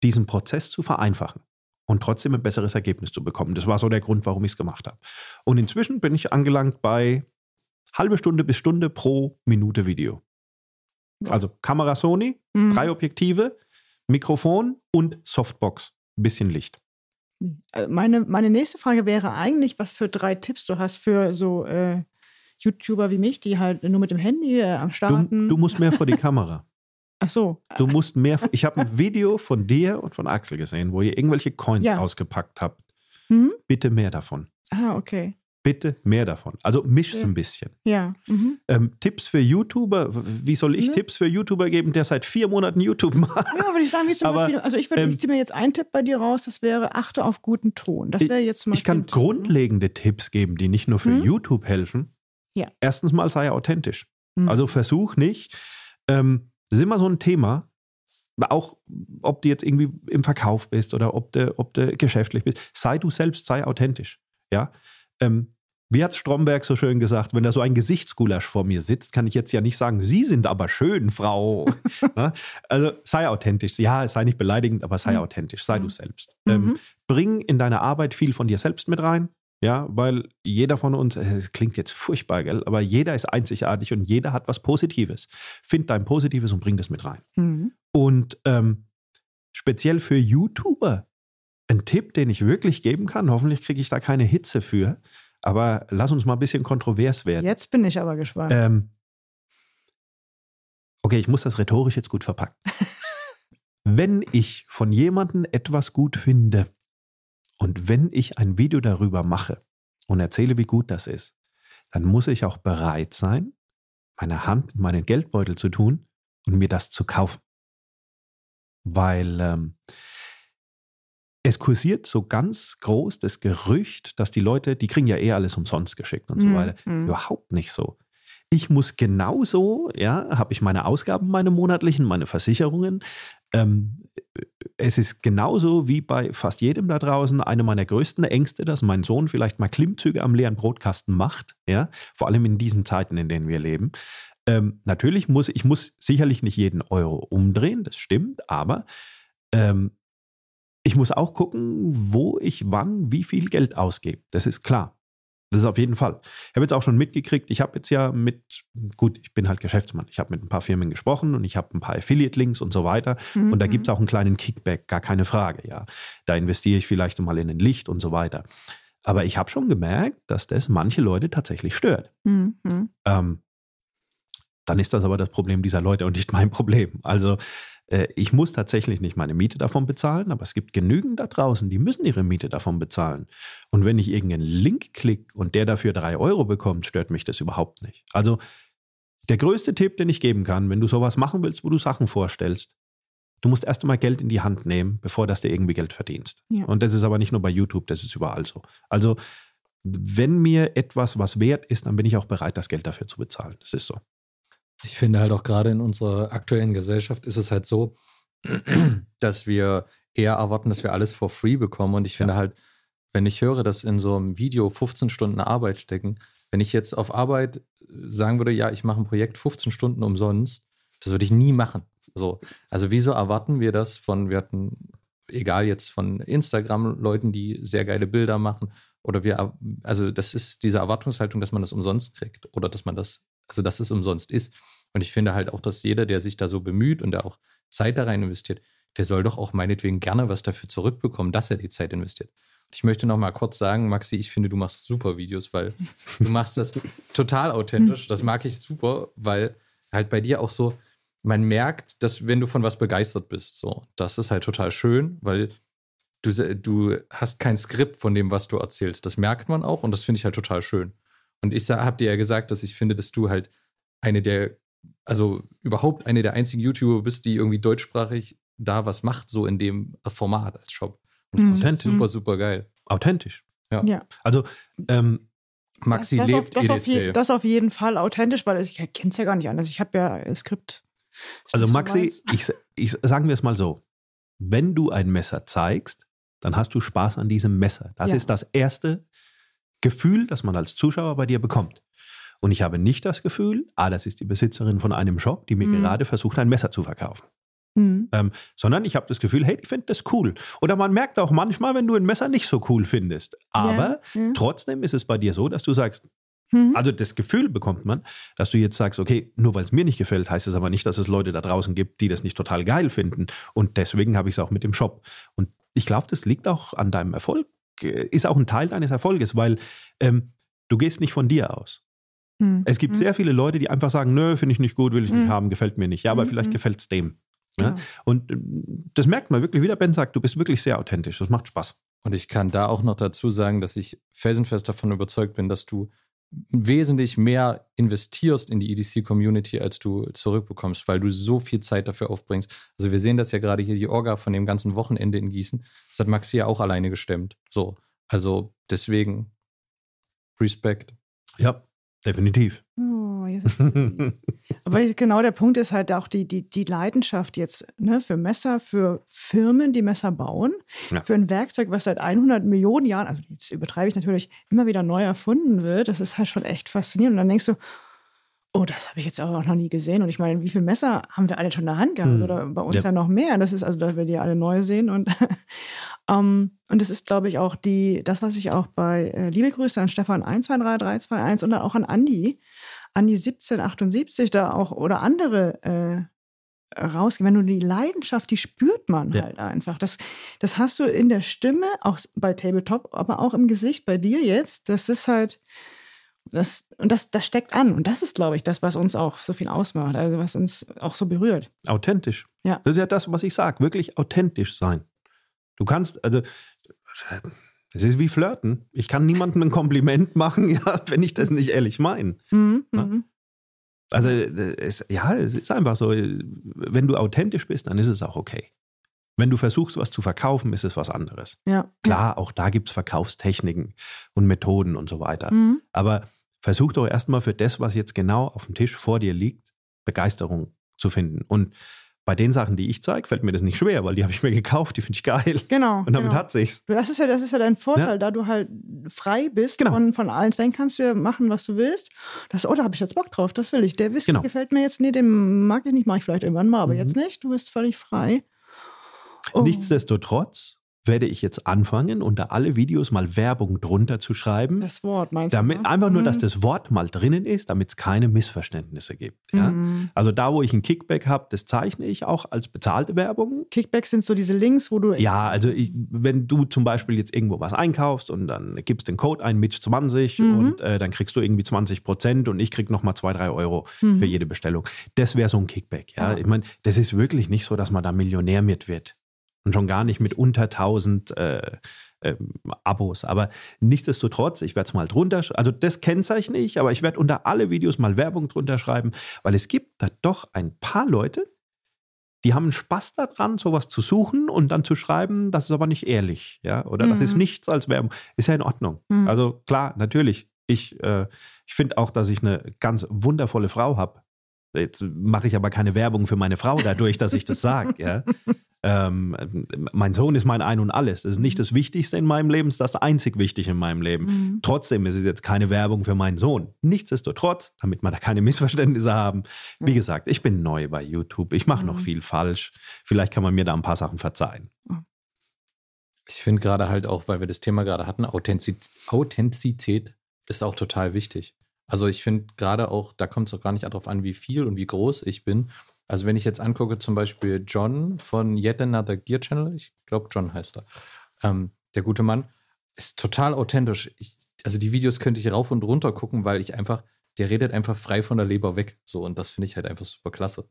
diesen Prozess zu vereinfachen und trotzdem ein besseres Ergebnis zu bekommen. Das war so der Grund, warum ich es gemacht habe. Und inzwischen bin ich angelangt bei halbe Stunde bis Stunde pro Minute Video. Also Kamera Sony, mhm. drei Objektive, Mikrofon und Softbox, bisschen Licht. Äh, meine, meine nächste Frage wäre eigentlich, was für drei Tipps du hast für so äh, YouTuber wie mich, die halt nur mit dem Handy äh, am Starten. Du, du musst mehr vor die Kamera. Ach so. Du musst mehr. Ich habe ein Video von dir und von Axel gesehen, wo ihr irgendwelche Coins ja. ausgepackt habt. Hm? Bitte mehr davon. Ah, okay. Bitte mehr davon. Also misch es ein bisschen. Ja. Mhm. Ähm, Tipps für YouTuber. Wie soll ich ja. Tipps für YouTuber geben, der seit vier Monaten YouTube macht? Ja, würde ich sagen, wie zum Aber, Beispiel, also ich würde, ähm, ich ziehe mir jetzt einen Tipp bei dir raus, das wäre, achte auf guten Ton. Das wäre jetzt zum Ich kann grundlegende Tipps geben, die nicht nur für mhm. YouTube helfen. Ja. Erstens mal sei authentisch. Mhm. Also versuch nicht, ähm, das ist immer so ein Thema, auch ob du jetzt irgendwie im Verkauf bist oder ob du, ob du geschäftlich bist, sei du selbst, sei authentisch. Ja, ähm, wie hat Stromberg so schön gesagt, wenn da so ein Gesichtsgulasch vor mir sitzt, kann ich jetzt ja nicht sagen, Sie sind aber schön, Frau. Ne? also sei authentisch. Ja, sei nicht beleidigend, aber sei mhm. authentisch, sei du selbst. Ähm, mhm. bring in deine Arbeit viel von dir selbst mit rein. Ja, weil jeder von uns, es klingt jetzt furchtbar, gell, aber jeder ist einzigartig und jeder hat was Positives. Find dein Positives und bring das mit rein. Mhm. Und ähm, speziell für YouTuber, ein Tipp, den ich wirklich geben kann. Hoffentlich kriege ich da keine Hitze für. Aber lass uns mal ein bisschen kontrovers werden. Jetzt bin ich aber gespannt. Ähm, okay, ich muss das rhetorisch jetzt gut verpacken. wenn ich von jemandem etwas gut finde und wenn ich ein Video darüber mache und erzähle, wie gut das ist, dann muss ich auch bereit sein, meine Hand in meinen Geldbeutel zu tun und mir das zu kaufen. Weil ähm, es kursiert so ganz groß das Gerücht, dass die Leute, die kriegen ja eh alles umsonst geschickt und so mhm. weiter. Mhm. Überhaupt nicht so. Ich muss genauso, ja, habe ich meine Ausgaben, meine monatlichen, meine Versicherungen. Ähm, es ist genauso wie bei fast jedem da draußen eine meiner größten Ängste, dass mein Sohn vielleicht mal Klimmzüge am leeren Brotkasten macht, ja, vor allem in diesen Zeiten, in denen wir leben. Ähm, natürlich muss ich muss sicherlich nicht jeden Euro umdrehen, das stimmt, aber ähm, ich muss auch gucken, wo ich wann wie viel Geld ausgebe. Das ist klar. Das ist auf jeden Fall. Ich habe jetzt auch schon mitgekriegt, ich habe jetzt ja mit, gut, ich bin halt Geschäftsmann. Ich habe mit ein paar Firmen gesprochen und ich habe ein paar Affiliate-Links und so weiter. Mhm. Und da gibt es auch einen kleinen Kickback, gar keine Frage, ja. Da investiere ich vielleicht mal in ein Licht und so weiter. Aber ich habe schon gemerkt, dass das manche Leute tatsächlich stört. Mhm. Ähm, dann ist das aber das Problem dieser Leute und nicht mein Problem. Also ich muss tatsächlich nicht meine Miete davon bezahlen, aber es gibt genügend da draußen, die müssen ihre Miete davon bezahlen. Und wenn ich irgendeinen Link klicke und der dafür drei Euro bekommt, stört mich das überhaupt nicht. Also der größte Tipp, den ich geben kann, wenn du sowas machen willst, wo du Sachen vorstellst, du musst erst einmal Geld in die Hand nehmen, bevor das dir irgendwie Geld verdienst. Ja. Und das ist aber nicht nur bei YouTube, das ist überall so. Also wenn mir etwas was wert ist, dann bin ich auch bereit, das Geld dafür zu bezahlen. Das ist so. Ich finde halt auch gerade in unserer aktuellen Gesellschaft ist es halt so, dass wir eher erwarten, dass wir alles for free bekommen. Und ich finde ja. halt, wenn ich höre, dass in so einem Video 15 Stunden Arbeit stecken, wenn ich jetzt auf Arbeit sagen würde, ja, ich mache ein Projekt 15 Stunden umsonst, das würde ich nie machen. So, also wieso erwarten wir das von, wir hatten, egal jetzt von Instagram-Leuten, die sehr geile Bilder machen, oder wir, also das ist diese Erwartungshaltung, dass man das umsonst kriegt oder dass man das also dass es umsonst ist. Und ich finde halt auch, dass jeder, der sich da so bemüht und der auch Zeit da rein investiert, der soll doch auch meinetwegen gerne was dafür zurückbekommen, dass er die Zeit investiert. Ich möchte noch mal kurz sagen, Maxi, ich finde, du machst super Videos, weil du machst das total authentisch. Das mag ich super, weil halt bei dir auch so, man merkt, dass wenn du von was begeistert bist, so, das ist halt total schön, weil du, du hast kein Skript von dem, was du erzählst. Das merkt man auch und das finde ich halt total schön. Und ich habe dir ja gesagt, dass ich finde, dass du halt eine der, also überhaupt eine der einzigen YouTuber bist, die irgendwie deutschsprachig da was macht, so in dem Format als Shop. Und das mhm. ist super, super geil. Authentisch. Ja. ja. Also, ähm, Maxi das, das lebt auf, das, auf je, das auf jeden Fall authentisch, weil ich kenne es ja gar nicht anders. Ich habe ja ein Skript. Also Maxi, ich, ich sagen wir es mal so: Wenn du ein Messer zeigst, dann hast du Spaß an diesem Messer. Das ja. ist das erste Gefühl, das man als Zuschauer bei dir bekommt. Und ich habe nicht das Gefühl, ah, das ist die Besitzerin von einem Shop, die mir mhm. gerade versucht, ein Messer zu verkaufen. Mhm. Ähm, sondern ich habe das Gefühl, hey, ich finde das cool. Oder man merkt auch manchmal, wenn du ein Messer nicht so cool findest. Aber ja, ja. trotzdem ist es bei dir so, dass du sagst, mhm. also das Gefühl bekommt man, dass du jetzt sagst, okay, nur weil es mir nicht gefällt, heißt es aber nicht, dass es Leute da draußen gibt, die das nicht total geil finden. Und deswegen habe ich es auch mit dem Shop. Und ich glaube, das liegt auch an deinem Erfolg, ist auch ein Teil deines Erfolges, weil ähm, du gehst nicht von dir aus. Mhm. Es gibt hm. sehr viele Leute, die einfach sagen, nö, finde ich nicht gut, will ich nicht hm. haben, gefällt mir nicht. Ja, aber hm, vielleicht gefällt es dem. Ja? Ja. Und äh, das merkt man wirklich, wie der Ben sagt, du bist wirklich sehr authentisch. Das macht Spaß. Und ich kann da auch noch dazu sagen, dass ich felsenfest davon überzeugt bin, dass du wesentlich mehr investierst in die EDC-Community, als du zurückbekommst, weil du so viel Zeit dafür aufbringst. Also wir sehen das ja gerade hier, die Orga von dem ganzen Wochenende in Gießen. Das hat Maxi ja auch alleine gestemmt. So, also deswegen Respekt. Ja, definitiv. Oh, Aber genau der Punkt ist halt auch die, die, die Leidenschaft jetzt ne, für Messer, für Firmen, die Messer bauen, ja. für ein Werkzeug, was seit 100 Millionen Jahren, also jetzt übertreibe ich natürlich, immer wieder neu erfunden wird. Das ist halt schon echt faszinierend. Und dann denkst du, oh, das habe ich jetzt auch noch nie gesehen. Und ich meine, wie viele Messer haben wir alle schon in der Hand gehabt? Hm. Oder bei uns ja. ja. noch mehr. Das ist also, dass wir die alle neu sehen. Und, um, und das ist, glaube ich, auch die, das, was ich auch bei äh, Liebe Grüße an Stefan 123321 und dann auch an Andi an die 1778 da auch oder andere äh, rausgehen. Wenn du die Leidenschaft, die spürt man ja. halt einfach. Das, das hast du in der Stimme, auch bei Tabletop, aber auch im Gesicht bei dir jetzt. Das ist halt, das, und das, das steckt an. Und das ist, glaube ich, das, was uns auch so viel ausmacht, also was uns auch so berührt. Authentisch. Ja. Das ist ja das, was ich sage. Wirklich authentisch sein. Du kannst, also es ist wie Flirten. Ich kann niemandem ein Kompliment machen, ja, wenn ich das nicht ehrlich meine. Mhm, mhm. Also es, ja, es ist einfach so, wenn du authentisch bist, dann ist es auch okay. Wenn du versuchst, was zu verkaufen, ist es was anderes. Ja. Klar, auch da gibt es Verkaufstechniken und Methoden und so weiter. Mhm. Aber versuch doch erstmal für das, was jetzt genau auf dem Tisch vor dir liegt, Begeisterung zu finden. Und bei den Sachen, die ich zeige, fällt mir das nicht schwer, weil die habe ich mir gekauft, die finde ich geil. Genau. Und damit genau. hat sich's. Das ist ja, das ist ja dein Vorteil, ja. da du halt frei bist genau. von, von allen. Dann kannst du ja machen, was du willst. Das, oh, da habe ich jetzt Bock drauf, das will ich. Der Whisky genau. gefällt mir jetzt, nee, den mag ich nicht, mache ich vielleicht irgendwann mal, aber mhm. jetzt nicht. Du bist völlig frei. Oh. Nichtsdestotrotz werde ich jetzt anfangen, unter alle Videos mal Werbung drunter zu schreiben. Das Wort meinst damit, du? Ne? Einfach nur, dass mhm. das Wort mal drinnen ist, damit es keine Missverständnisse gibt. Ja? Mhm. Also da, wo ich ein Kickback habe, das zeichne ich auch als bezahlte Werbung. Kickbacks sind so diese Links, wo du... Ja, also ich, wenn du zum Beispiel jetzt irgendwo was einkaufst und dann gibst den Code ein, Mitch20 mhm. und äh, dann kriegst du irgendwie 20 Prozent und ich krieg nochmal 2, 3 Euro mhm. für jede Bestellung. Das wäre so ein Kickback. Ja? ja. Ich meine, das ist wirklich nicht so, dass man da Millionär mit wird. Und schon gar nicht mit unter 1000 äh, äh, Abos. Aber nichtsdestotrotz, ich werde es mal drunter, also das kennzeichne ich, aber ich werde unter alle Videos mal Werbung drunter schreiben, weil es gibt da doch ein paar Leute, die haben Spaß daran, sowas zu suchen und dann zu schreiben, das ist aber nicht ehrlich, ja, oder mhm. das ist mhm. nichts als Werbung. Ist ja in Ordnung. Mhm. Also klar, natürlich. Ich, äh, ich finde auch, dass ich eine ganz wundervolle Frau habe. Jetzt mache ich aber keine Werbung für meine Frau dadurch, dass ich das sage. Ja? ähm, mein Sohn ist mein Ein und Alles. Das ist nicht mhm. das Wichtigste in meinem Leben, es ist das einzig Wichtige in meinem Leben. Mhm. Trotzdem ist es jetzt keine Werbung für meinen Sohn. Nichtsdestotrotz, damit wir da keine Missverständnisse haben. Ja. Wie gesagt, ich bin neu bei YouTube. Ich mache mhm. noch viel falsch. Vielleicht kann man mir da ein paar Sachen verzeihen. Ich finde gerade halt auch, weil wir das Thema gerade hatten, Authentizität, Authentizität ist auch total wichtig. Also ich finde gerade auch, da kommt es auch gar nicht darauf an, wie viel und wie groß ich bin, also wenn ich jetzt angucke, zum Beispiel John von Yet Another Gear Channel, ich glaube John heißt er, ähm, der gute Mann, ist total authentisch. Ich, also die Videos könnte ich rauf und runter gucken, weil ich einfach, der redet einfach frei von der Leber weg. So, und das finde ich halt einfach super klasse.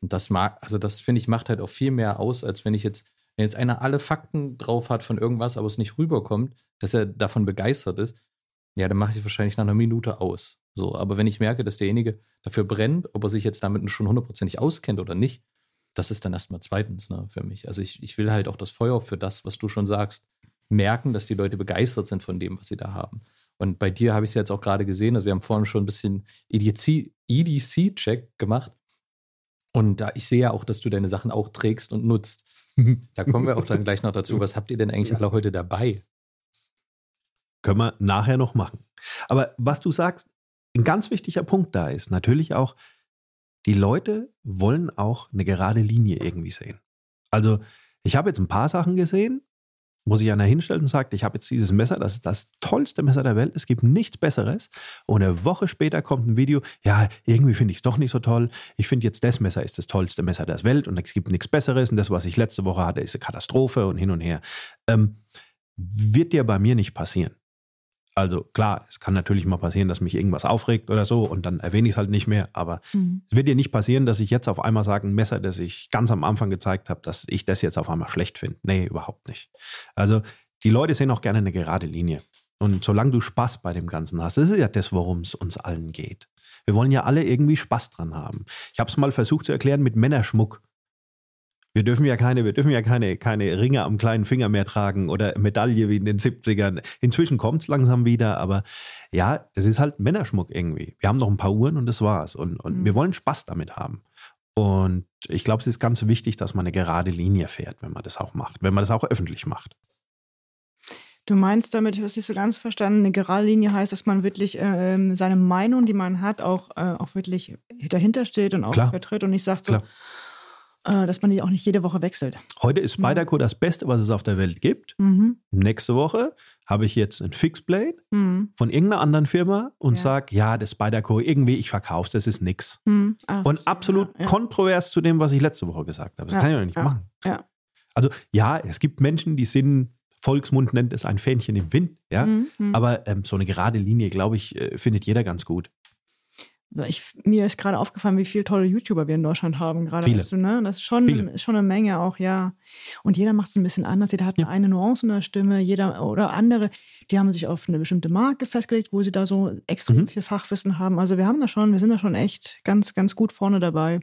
Und das mag, also das finde ich, macht halt auch viel mehr aus, als wenn ich jetzt Wenn jetzt einer alle Fakten drauf hat von irgendwas, aber es nicht rüberkommt, dass er davon begeistert ist, ja, dann mache ich wahrscheinlich nach einer Minute aus. So, aber wenn ich merke, dass derjenige dafür brennt, ob er sich jetzt damit schon hundertprozentig auskennt oder nicht, das ist dann erstmal zweitens ne, für mich. Also ich, ich will halt auch das Feuer für das, was du schon sagst, merken, dass die Leute begeistert sind von dem, was sie da haben. Und bei dir habe ich es jetzt auch gerade gesehen, also wir haben vorhin schon ein bisschen EDC-Check EDC gemacht. Und da ich sehe ja auch, dass du deine Sachen auch trägst und nutzt. Da kommen wir auch dann gleich noch dazu. Was habt ihr denn eigentlich alle heute dabei? Können wir nachher noch machen. Aber was du sagst, ein ganz wichtiger Punkt da ist natürlich auch, die Leute wollen auch eine gerade Linie irgendwie sehen. Also ich habe jetzt ein paar Sachen gesehen, wo sich einer hinstellt und sagt, ich habe jetzt dieses Messer, das ist das tollste Messer der Welt, es gibt nichts Besseres. Und eine Woche später kommt ein Video, ja, irgendwie finde ich es doch nicht so toll. Ich finde jetzt, das Messer ist das tollste Messer der Welt und es gibt nichts Besseres. Und das, was ich letzte Woche hatte, ist eine Katastrophe und hin und her. Ähm, wird dir bei mir nicht passieren. Also klar, es kann natürlich mal passieren, dass mich irgendwas aufregt oder so und dann erwähne ich es halt nicht mehr. Aber mhm. es wird dir nicht passieren, dass ich jetzt auf einmal sage, ein Messer, das ich ganz am Anfang gezeigt habe, dass ich das jetzt auf einmal schlecht finde. Nee, überhaupt nicht. Also die Leute sehen auch gerne eine gerade Linie. Und solange du Spaß bei dem Ganzen hast, das ist ja das, worum es uns allen geht. Wir wollen ja alle irgendwie Spaß dran haben. Ich habe es mal versucht zu erklären mit Männerschmuck. Wir dürfen ja keine, wir dürfen ja keine, keine Ringe am kleinen Finger mehr tragen oder Medaille wie in den 70ern. Inzwischen kommt es langsam wieder, aber ja, es ist halt Männerschmuck irgendwie. Wir haben noch ein paar Uhren und das war's. Und, und mhm. wir wollen Spaß damit haben. Und ich glaube, es ist ganz wichtig, dass man eine gerade Linie fährt, wenn man das auch macht, wenn man das auch öffentlich macht. Du meinst damit, ich habe es nicht so ganz verstanden, eine gerade Linie heißt, dass man wirklich äh, seine Meinung, die man hat, auch, äh, auch wirklich dahinter steht und auch Klar. vertritt und nicht sagt so, Klar dass man die auch nicht jede Woche wechselt. Heute ist Spyderco das Beste, was es auf der Welt gibt. Mhm. Nächste Woche habe ich jetzt ein Fixblade mhm. von irgendeiner anderen Firma und ja. sage, ja, das Spyderco, irgendwie, ich verkaufe das ist nix. Mhm. Ach, und absolut ja, ja. kontrovers zu dem, was ich letzte Woche gesagt habe. Das kann ich doch nicht machen. Also ja, es gibt Menschen, die sind Volksmund nennt es ein Fähnchen im Wind, ja. Mhm, mhm. Aber ähm, so eine gerade Linie, glaube ich, äh, findet jeder ganz gut. Ich, mir ist gerade aufgefallen, wie viele tolle YouTuber wir in Deutschland haben. Gerade viele. Weißt du, ne? Das ist schon, ist schon eine Menge auch, ja. Und jeder macht es ein bisschen anders. Jeder hat ja. eine Nuance in der Stimme, jeder oder andere, die haben sich auf eine bestimmte Marke festgelegt, wo sie da so extrem mhm. viel Fachwissen haben. Also wir haben da schon, wir sind da schon echt ganz, ganz gut vorne dabei.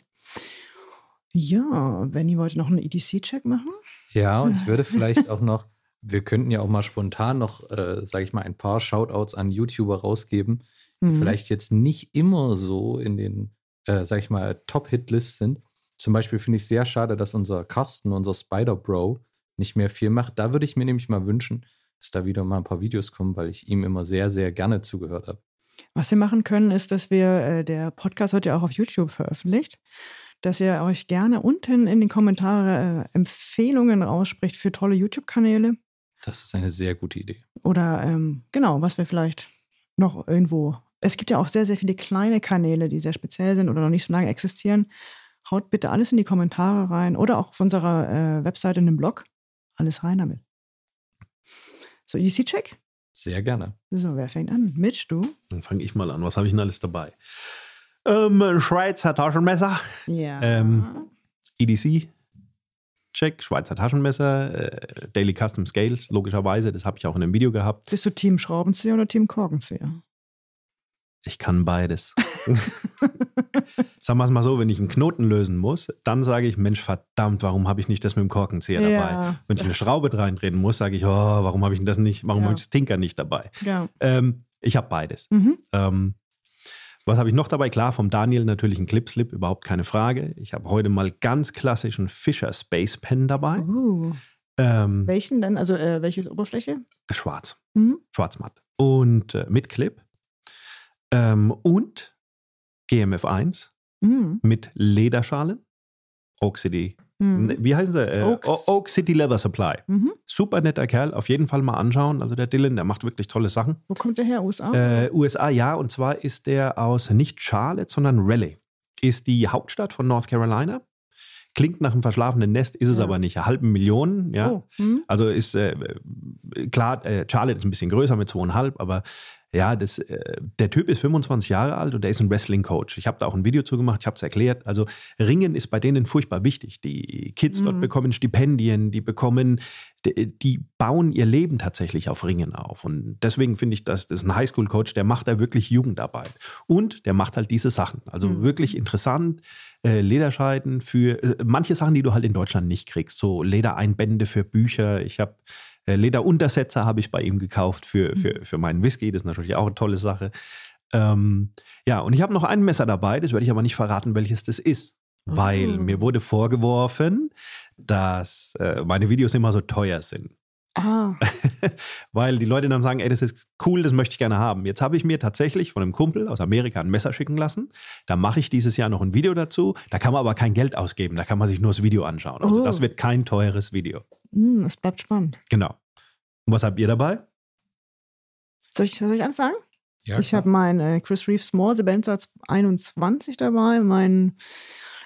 Ja, Benny wollte noch einen EDC-Check machen. Ja, und ich würde vielleicht auch noch, wir könnten ja auch mal spontan noch, äh, sage ich mal, ein paar Shoutouts an YouTuber rausgeben mhm. vielleicht jetzt nicht immer so in den, äh, sag ich mal, Top-Hit-Lists sind. Zum Beispiel finde ich sehr schade, dass unser Carsten, unser Spider-Bro, nicht mehr viel macht. Da würde ich mir nämlich mal wünschen, dass da wieder mal ein paar Videos kommen, weil ich ihm immer sehr, sehr gerne zugehört habe. Was wir machen können, ist, dass wir, äh, der Podcast wird ja auch auf YouTube veröffentlicht, dass ihr euch gerne unten in den Kommentaren äh, Empfehlungen ausspricht für tolle YouTube-Kanäle. Das ist eine sehr gute Idee. Oder ähm, genau, was wir vielleicht noch irgendwo es gibt ja auch sehr, sehr viele kleine Kanäle, die sehr speziell sind oder noch nicht so lange existieren. Haut bitte alles in die Kommentare rein oder auch auf unserer äh, Webseite in dem Blog. Alles rein damit. So, EDC-Check? Sehr gerne. So, wer fängt an? Mitch, du? Dann fange ich mal an. Was habe ich denn alles dabei? Ähm, Schweizer Taschenmesser. Ja. Ähm, EDC. Check, Schweizer Taschenmesser, äh, Daily Custom Scales, logischerweise, das habe ich auch in einem Video gehabt. Bist du Team Schraubenzieher oder Team Korkenzieher? Ich kann beides. Sagen wir es mal so, wenn ich einen Knoten lösen muss, dann sage ich, Mensch, verdammt, warum habe ich nicht das mit dem Korkenzieher dabei? Ja. Wenn ich eine Schraube reintreten muss, sage ich, oh, warum habe ich das nicht, warum ja. habe ich das Tinker nicht dabei? Ja. Ähm, ich habe beides. Mhm. Ähm, was habe ich noch dabei? Klar, vom Daniel natürlich ein Clipslip, überhaupt keine Frage. Ich habe heute mal ganz klassischen Fischer Space Pen dabei. Uh. Ähm, Welchen denn? Also äh, welche Oberfläche? Schwarz. Mhm. Schwarzmatt. Und äh, mit Clip. Ähm, und GMF1 mhm. mit Lederschalen. Oak City. Mhm. Wie heißen sie? Äh, Oak City Leather Supply. Mhm. Super netter Kerl, auf jeden Fall mal anschauen. Also der Dylan, der macht wirklich tolle Sachen. Wo kommt der her? USA? Äh, USA, ja. Und zwar ist der aus nicht Charlotte, sondern Raleigh. Ist die Hauptstadt von North Carolina. Klingt nach einem verschlafenen Nest, ist es ja. aber nicht. Eine halbe Million, ja. Oh. Mhm. Also ist äh, klar, äh, Charlotte ist ein bisschen größer mit zweieinhalb, aber Ja, das, äh, der Typ ist 25 Jahre alt und der ist ein Wrestling-Coach. Ich habe da auch ein Video zu gemacht, ich habe es erklärt. Also Ringen ist bei denen furchtbar wichtig. Die Kids mhm. dort bekommen Stipendien, die bekommen, die, die, bauen ihr Leben tatsächlich auf Ringen auf. Und deswegen finde ich, dass das ist ein Highschool-Coach, der macht da wirklich Jugendarbeit. Und der macht halt diese Sachen. Also mhm. wirklich interessant. Äh, Lederscheiden für äh, manche Sachen, die du halt in Deutschland nicht kriegst. So Ledereinbände für Bücher. Ich habe Lederuntersetzer habe ich bei ihm gekauft für, für, mhm. für meinen Whisky. Das ist natürlich auch eine tolle Sache. Ähm, ja, und ich habe noch ein Messer dabei, das werde ich aber nicht verraten, welches das ist. Weil oh. mir wurde vorgeworfen, dass äh, meine Videos immer so teuer sind. Ah. Weil die Leute dann sagen, ey, das ist cool, das möchte ich gerne haben. Jetzt habe ich mir tatsächlich von einem Kumpel aus Amerika ein Messer schicken lassen. Da mache ich dieses Jahr noch ein Video dazu. Da kann man aber kein Geld ausgeben. Da kann man sich nur das Video anschauen. Also oh. das wird kein teures Video. Mm, es bleibt spannend. Genau. Und was habt ihr dabei? Soll ich, soll ich anfangen? Ja, ich habe mein äh, Chris Reeve Small The Bandsatz 21 dabei. Mein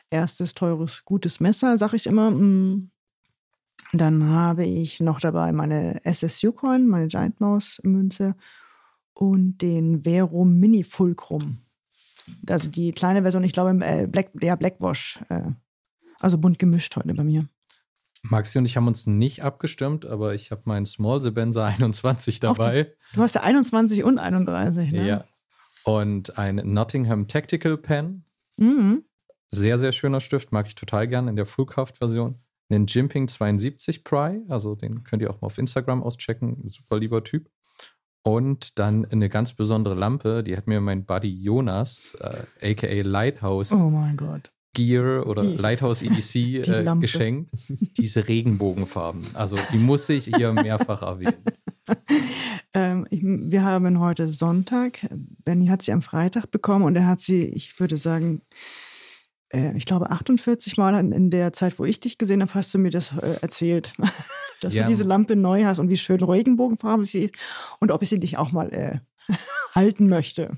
erstes teures, gutes Messer, sag ich immer. Mm. Dann habe ich noch dabei meine SSU-Coin, meine Giant Mouse-Münze und den Vero Mini Fulcrum. Also die kleine Version, ich glaube, äh, Black, der Blackwash. Äh, also bunt gemischt heute bei mir. Maxi und ich haben uns nicht abgestimmt, aber ich habe meinen Small Sebenza 21 dabei. Du, du, hast ja 21 und 31, ne? Ja. Und ein Nottingham Tactical Pen. Mhm. Sehr, sehr schöner Stift, mag ich total gern in der Fullcraft-Version einen Jimping 72 Pry, also den könnt ihr auch mal auf Instagram auschecken, super lieber Typ. Und dann eine ganz besondere Lampe, die hat mir mein Buddy Jonas, äh, aka Lighthouse oh mein Gott. Gear oder die, Lighthouse EDC äh, geschenkt. Diese Regenbogenfarben. Also die muss ich hier mehrfach erwähnen. ähm, ich, wir haben heute Sonntag. Benny hat sie am Freitag bekommen und er hat sie, ich würde sagen, ich glaube, 48 Mal in der Zeit, wo ich dich gesehen habe, hast du mir das äh, erzählt, dass ja. du diese Lampe neu hast und wie schön Regenbogenfarbe sie ist und ob ich sie dich auch mal äh, halten möchte.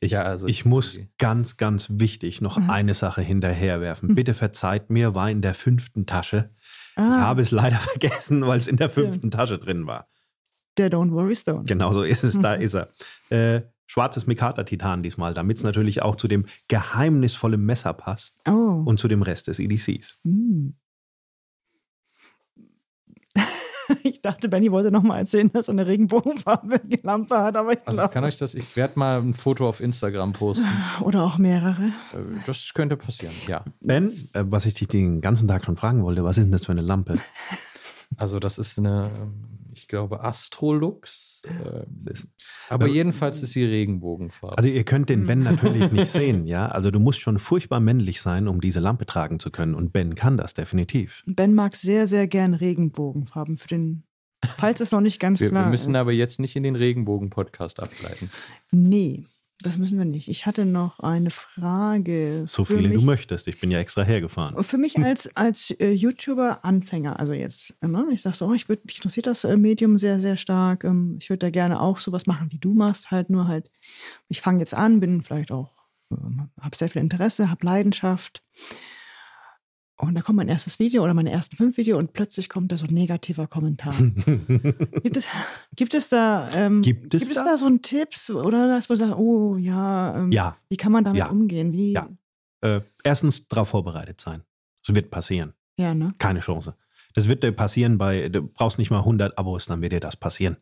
Ich, ja, also ich muss ganz, ganz wichtig noch mhm. eine Sache hinterherwerfen. Mhm. Bitte verzeiht mir, war in der fünften Tasche. Ah. Ich habe es leider vergessen, weil es in der fünften ja. Tasche drin war. Der Don't Worry Stone. Genau so ist es, da ist er. Äh, schwarzes Mikata-Titan diesmal, damit es natürlich auch zu dem geheimnisvollen Messer passt oh. und zu dem Rest des EDCs. Mm. Ich dachte, Benny wollte noch mal erzählen, dass er eine regenbogenfarbene Lampe hat, aber ich Also ich kann euch das, ich werde mal ein Foto auf Instagram posten. Oder auch mehrere. Äh, das könnte passieren, ja. Ben, äh, was ich dich den ganzen Tag schon fragen wollte, was ist denn das für eine Lampe? Also das ist eine ähm, ich glaube, Astrolux. Äh, aber ähm, jedenfalls ist sie Regenbogenfarbe. Also ihr könnt den Ben natürlich nicht sehen, ja. Also du musst schon furchtbar männlich sein, um diese Lampe tragen zu können. Und Ben kann das definitiv. Ben mag sehr, sehr gern Regenbogenfarben für den. Falls es noch nicht ganz wir, klar ist. Wir müssen ist. aber jetzt nicht in den Regenbogen-Podcast abgleiten. Nee. Das müssen wir nicht. Ich hatte noch eine Frage. So viele mich, du möchtest. Ich bin ja extra hergefahren. Für mich als, als äh, YouTuber-Anfänger, also jetzt, ne, ich sage so, oh, ich würd, mich interessiert das äh, Medium sehr, sehr stark. Ähm, ich würde da gerne auch sowas machen, wie du machst, halt nur halt, ich fange jetzt an, bin vielleicht auch, äh, habe sehr viel Interesse, habe Leidenschaft. Und da kommt mein erstes Video oder meine ersten fünf Videos und plötzlich kommt da so ein negativer Kommentar. gibt, es, gibt es da ähm, gibt es, gibt es da so einen Tipps oder das, wo du sagst, oh ja, ähm, ja, wie kann man damit ja. umgehen? Wie? Ja. Äh, erstens darauf vorbereitet sein. Es wird passieren. Ja, ne? Keine Chance. Das wird dir passieren bei, du brauchst nicht mal 100 Abos, dann wird dir das passieren.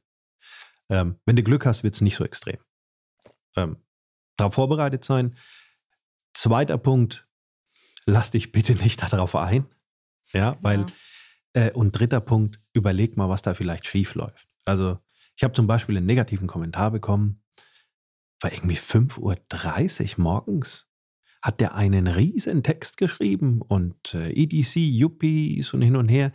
Ähm, wenn du Glück hast, wird es nicht so extrem. Ähm, darauf vorbereitet sein. Zweiter Punkt, lass dich bitte nicht darauf ein. Ja, weil, ja. Äh, und dritter Punkt, überleg mal, was da vielleicht schief läuft. Also, ich habe zum Beispiel einen negativen Kommentar bekommen, war irgendwie 5.30 Uhr morgens, hat der einen riesen Text geschrieben und äh, EDC, Yuppies und hin und her.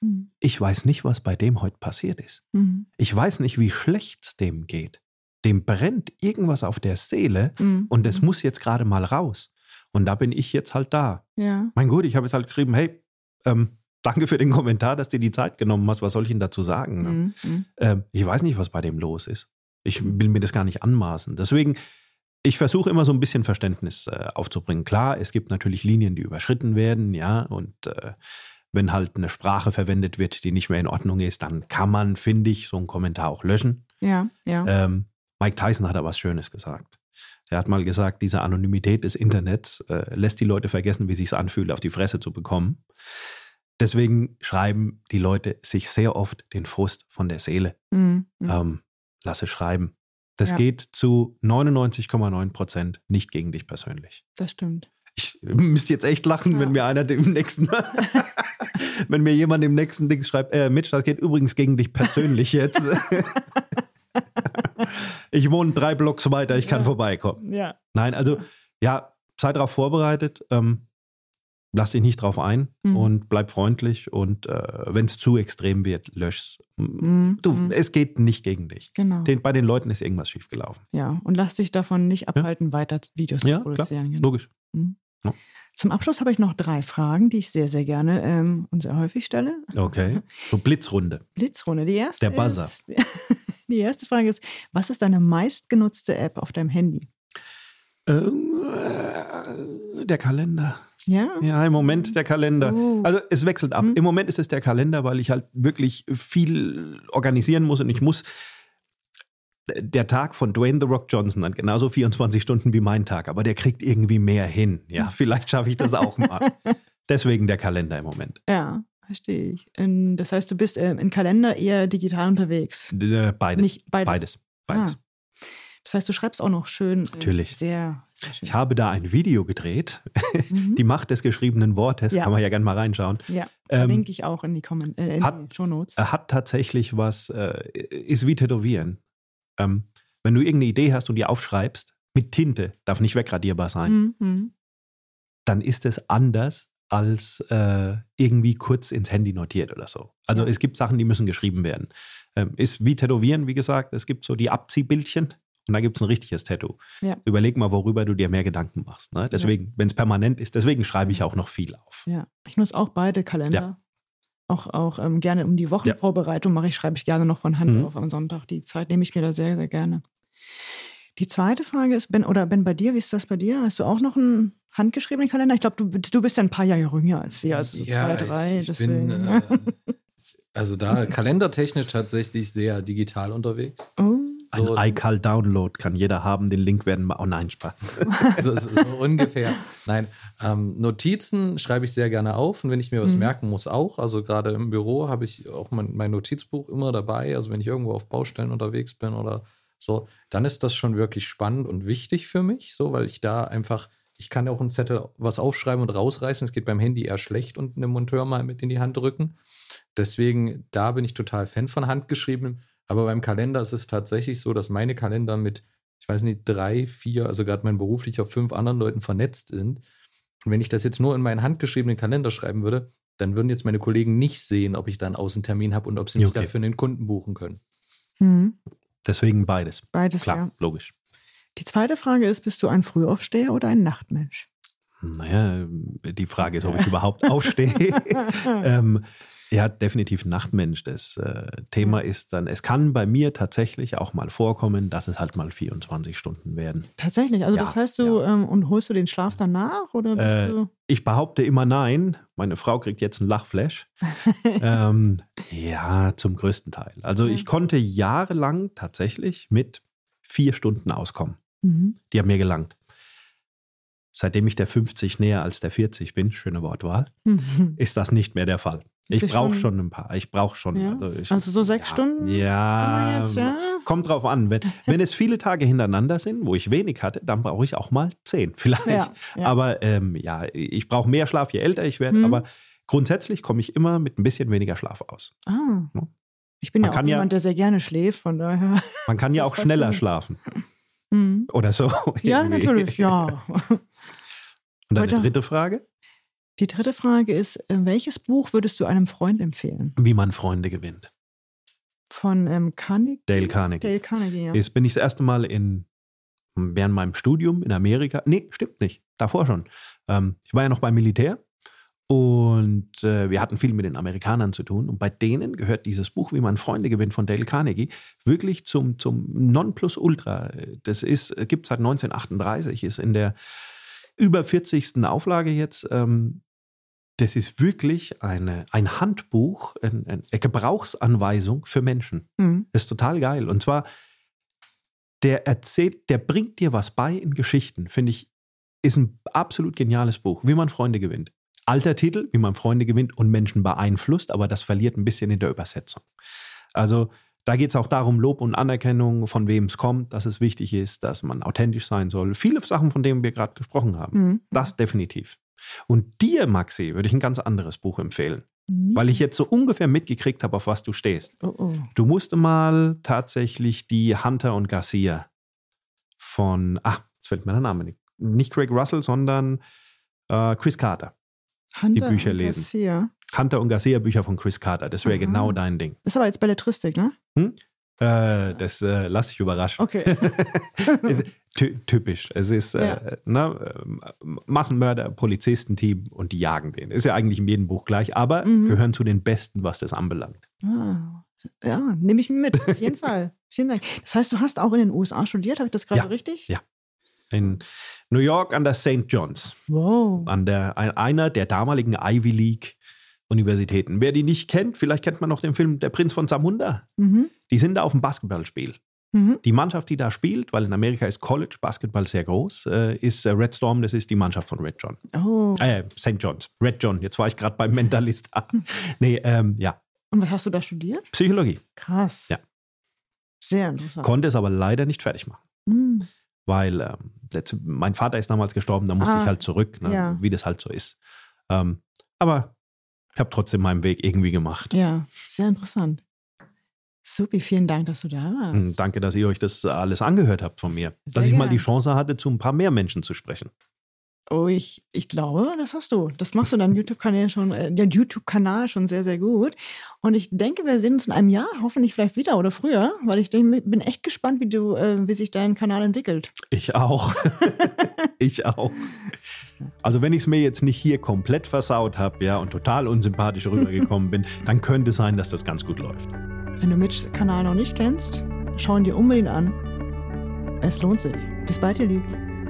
Mhm. Ich weiß nicht, was bei dem heute passiert ist. Mhm. Ich weiß nicht, wie schlecht es dem geht. Dem brennt irgendwas auf der Seele mhm. und es muss jetzt gerade mal raus. Und da bin ich jetzt halt da. Ja. Mein Gott, ich habe jetzt halt geschrieben, hey, ähm, danke für den Kommentar, dass du die Zeit genommen hast. Was soll ich denn dazu sagen? Ne? Mhm. mhm. Ähm, ich weiß nicht, was bei dem los ist. Ich will mir das gar nicht anmaßen. Deswegen, ich versuche immer so ein bisschen Verständnis äh, aufzubringen. Klar, es gibt natürlich Linien, die überschritten werden, ja, und äh, wenn halt eine Sprache verwendet wird, die nicht mehr in Ordnung ist, dann kann man, finde ich, so einen Kommentar auch löschen. Ja, ja. Ähm, Mike Tyson hat da was Schönes gesagt. Er hat mal gesagt, diese Anonymität des Internets äh, lässt die Leute vergessen, wie es sich anfühlt, auf die Fresse zu bekommen. Deswegen schreiben die Leute sich sehr oft den Frust von der Seele. Mhm. Ähm, lasse schreiben. Das ja. geht zu 99,9 Prozent nicht gegen dich persönlich. Das stimmt. Ich müsste jetzt echt lachen, ja. wenn mir einer dem nächsten, wenn mir jemand im nächsten Ding schreibt, äh, Mitch, das geht übrigens gegen dich persönlich jetzt. ich wohne drei Blocks weiter, ich kann ja. vorbeikommen. Ja. Nein, also ja, sei darauf vorbereitet. Ähm, lass dich nicht drauf ein mhm. und bleib freundlich und äh, wenn es zu extrem wird, lösch's. Mhm. Du, mhm. es geht nicht gegen dich. Genau. Den, bei den Leuten ist irgendwas schiefgelaufen. Ja, und lass dich davon nicht abhalten, ja? weiter Videos ja, zu produzieren. Genau. Logisch. Mhm. Ja. Zum Abschluss habe ich noch drei Fragen, die ich sehr, sehr gerne ähm, und sehr häufig stelle. Okay. So Blitzrunde. Blitzrunde. Die erste Der Buzzer. Ist, die erste Frage ist: Was ist deine meistgenutzte App auf deinem Handy? Der Kalender. Ja. Ja, im Moment der Kalender. Oh. Also es wechselt ab. Mhm. Im Moment ist es der Kalender, weil ich halt wirklich viel organisieren muss und ich muss. Der Tag von Dwayne The Rock Johnson hat genauso 24 Stunden wie mein Tag, aber der kriegt irgendwie mehr hin. Ja, vielleicht schaffe ich das auch mal. Deswegen der Kalender im Moment. Ja, verstehe ich. Das heißt, du bist äh, im Kalender eher digital unterwegs. Beides. Nicht beides. Beides. beides. Ah. Das heißt, du schreibst auch noch schön. Äh, Natürlich. Sehr, sehr schön. Ich habe da ein Video gedreht. Mhm. Die Macht des geschriebenen Wortes. Ja. Kann man ja gerne mal reinschauen. Ja, ähm, verlinke ich auch in die, Comment äh, in hat, die Show Notes. Er hat tatsächlich was, äh, ist wie Tätowieren. Ähm, wenn du irgendeine Idee hast und die aufschreibst, mit Tinte, darf nicht wegradierbar sein, mhm. dann ist es anders als äh, irgendwie kurz ins Handy notiert oder so. Also es gibt Sachen, die müssen geschrieben werden. Ähm, ist wie Tätowieren, wie gesagt. Es gibt so die Abziehbildchen und da gibt es ein richtiges Tattoo. Ja. Überleg mal, worüber du dir mehr Gedanken machst. Ne? Deswegen, ja. wenn es permanent ist, deswegen schreibe ich auch noch viel auf. Ja, ich nutze auch beide Kalender. Ja. Auch, auch ähm, gerne um die Wochenvorbereitung mache ich, schreibe ich gerne noch von Hand mhm. auf am Sonntag. Die Zeit nehme ich mir da sehr, sehr gerne. Die zweite Frage ist, Ben, oder Ben, bei dir, wie ist das bei dir? Hast du auch noch einen handgeschriebenen Kalender? Ich glaube, du, du bist ja ein paar Jahre jünger als wir, also so ja, zwei, drei. Ich, ich bin, äh, also da kalendertechnisch tatsächlich sehr digital unterwegs. Oh. So, ein iCal-Download kann jeder haben. Den Link werden wir. Oh nein, Spaß. so, so, so ungefähr. Nein, ähm, Notizen schreibe ich sehr gerne auf und wenn ich mir was mhm. merken muss, auch. Also gerade im Büro habe ich auch mein, mein, Notizbuch immer dabei. Also wenn ich irgendwo auf Baustellen unterwegs bin oder so, dann ist das schon wirklich spannend und wichtig für mich, so, weil ich da einfach. Ich kann auch einen Zettel was aufschreiben und rausreißen. Es geht beim Handy eher schlecht und einem Monteur mal mit in die Hand drücken. Deswegen, da bin ich total Fan von handgeschriebenem. Aber beim Kalender ist es tatsächlich so, dass meine Kalender mit, ich weiß nicht, drei, vier, also gerade mein beruflicher, fünf anderen Leuten vernetzt sind. Und wenn ich das jetzt nur in meinen handgeschriebenen Kalender schreiben würde, dann würden jetzt meine Kollegen nicht sehen, ob ich da einen Außentermin habe und ob sie mich okay. dafür einen Kunden buchen können. Mhm. Deswegen beides. Beides, Klar, ja. logisch. Die zweite Frage ist, bist du ein Frühaufsteher oder ein Nachtmensch? Naja, die Frage ist, ob ich überhaupt aufstehe. ähm, ja, definitiv Nachtmensch. Das äh, Thema ist dann, es kann bei mir tatsächlich auch mal vorkommen, dass es halt mal 24 Stunden werden. Tatsächlich, also ja, das heißt du, ja. ähm, und holst du den Schlaf danach oder bist äh, du? Ich behaupte immer nein. Meine Frau kriegt jetzt einen Lachflash. ähm, ja, zum größten Teil. Also ja. ich konnte jahrelang tatsächlich mit vier Stunden auskommen. Mhm. Die haben mir gelangt seitdem ich der 50 näher als der 40 bin, schöne Wortwahl, mhm. ist das nicht mehr der Fall. Ich brauche schon ein paar. Ich brauche schon. Ja? Also, ich, also, so sechs ja, Stunden? Ja, jetzt, ja, Kommt drauf an. Wenn, wenn es viele Tage hintereinander sind, wo ich wenig hatte, dann brauche ich auch mal zehn vielleicht. Aber ähm, ja, ich brauche mehr Schlaf, je älter ich werde. Mhm. Aber grundsätzlich komme ich immer mit ein bisschen weniger Schlaf aus. Ah. Ich bin man ja auch jemand, der sehr gerne schläft, von daher. Man kann ja auch schneller schlafen. Mhm. Oder so. Ja, natürlich, ja. Und deine dritte Frage? Die dritte Frage ist, äh, welches Buch würdest du einem Freund empfehlen? Wie man Freunde gewinnt. Von ähm, Carnegie? Dale Carnegie. Dale Carnegie, ja. Jetzt bin ich das erste Mal in, während meinem Studium in Amerika. Nee, stimmt nicht. Davor schon. Ähm, ich war ja noch beim Militär und äh, wir hatten viel mit den Amerikanern zu tun. Und bei denen gehört dieses Buch, wie man Freunde gewinnt, von Dale Carnegie, wirklich zum, zum Nonplusultra. Das ist, gibt seit 1938, ist in der über 40. Auflage jetzt. Ähm, das ist wirklich eine, ein Handbuch, eine, eine Gebrauchsanweisung für Menschen. Mhm. Das ist total geil. Und zwar, der erzählt, der bringt dir was bei in Geschichten, finde ich, ist ein absolut geniales Buch, wie man Freunde gewinnt. Alter Titel, wie man Freunde gewinnt und Menschen beeinflusst, aber das verliert ein bisschen in der Übersetzung. Also da geht es auch darum, Lob und Anerkennung, von wem es kommt, dass es wichtig ist, dass man authentisch sein soll. Viele Sachen, von denen wir gerade gesprochen haben. Mhm. Das definitiv. Und dir, Maxi, würde ich ein ganz anderes Buch empfehlen. Mhm. Weil ich jetzt so ungefähr mitgekriegt habe, auf was du stehst. Oh, oh. Du musst mal tatsächlich die Hunter und Garcia von, ah, jetzt fällt mir der Name nicht. Nicht Craig Russell, sondern äh, Chris Carter. Hunter die Bücher lesen. Garcia. Hunter und Garcia Bücher von Chris Carter. Das wäre genau dein Ding. Das ist aber jetzt Belletristik, ne? Hm? Äh, das äh, lass dich überraschen. Okay. typisch. Es ist ja. äh, ne, Massenmörder, Polizistenteam und die jagen den. Ist ja eigentlich in jedem Buch gleich, aber mhm. gehören zu den Besten, was das anbelangt. Ah. Ja, nehme ich mit, auf jeden Fall. Vielen Dank. Das heißt, du hast auch in den USA studiert, habe ich das gerade ja. richtig? Ja. In New York an der St. John's. Wow. An der, einer der damaligen Ivy League Universitäten. Wer die nicht kennt, vielleicht kennt man noch den Film Der Prinz von Zamunda. Mhm. Die sind da auf dem Basketballspiel. Mhm. Die Mannschaft, die da spielt, weil in Amerika ist College Basketball sehr groß, äh, ist äh, Red Storm, das ist die Mannschaft von Red John. Oh. Äh, St. John's. Red John, jetzt war ich gerade beim Mentalist. nee, ähm, ja. Und was hast du da studiert? Psychologie. Krass. Ja. Sehr interessant. Konnte es aber leider nicht fertig machen. Mhm. Weil ähm, mein Vater ist damals gestorben, da musste ah, ich halt zurück, ne, ja. wie das halt so ist. Ähm, aber ich habe trotzdem meinen Weg irgendwie gemacht. Ja, sehr interessant. Supi, vielen Dank, dass du da warst. Hm, danke, dass ihr euch das alles angehört habt von mir. Sehr dass ich gern. mal die Chance hatte, zu ein paar mehr Menschen zu sprechen. Oh, ich, ich glaube, das hast du. Das machst du deinem YouTube-Kanal schon, äh, der YouTube-Kanal schon sehr, sehr gut. Und ich denke, wir sehen uns in einem Jahr, hoffentlich vielleicht wieder oder früher, weil ich denk, bin echt gespannt, wie du, äh, wie sich dein Kanal entwickelt. Ich auch. ich auch. Also wenn ich es mir jetzt nicht hier komplett versaut habe, ja, und total unsympathisch rübergekommen bin, dann könnte es sein, dass das ganz gut läuft. Wenn du Mitchs Kanal noch nicht kennst, schau ihn dir unbedingt an. Es lohnt sich. Bis bald, ihr Lieben.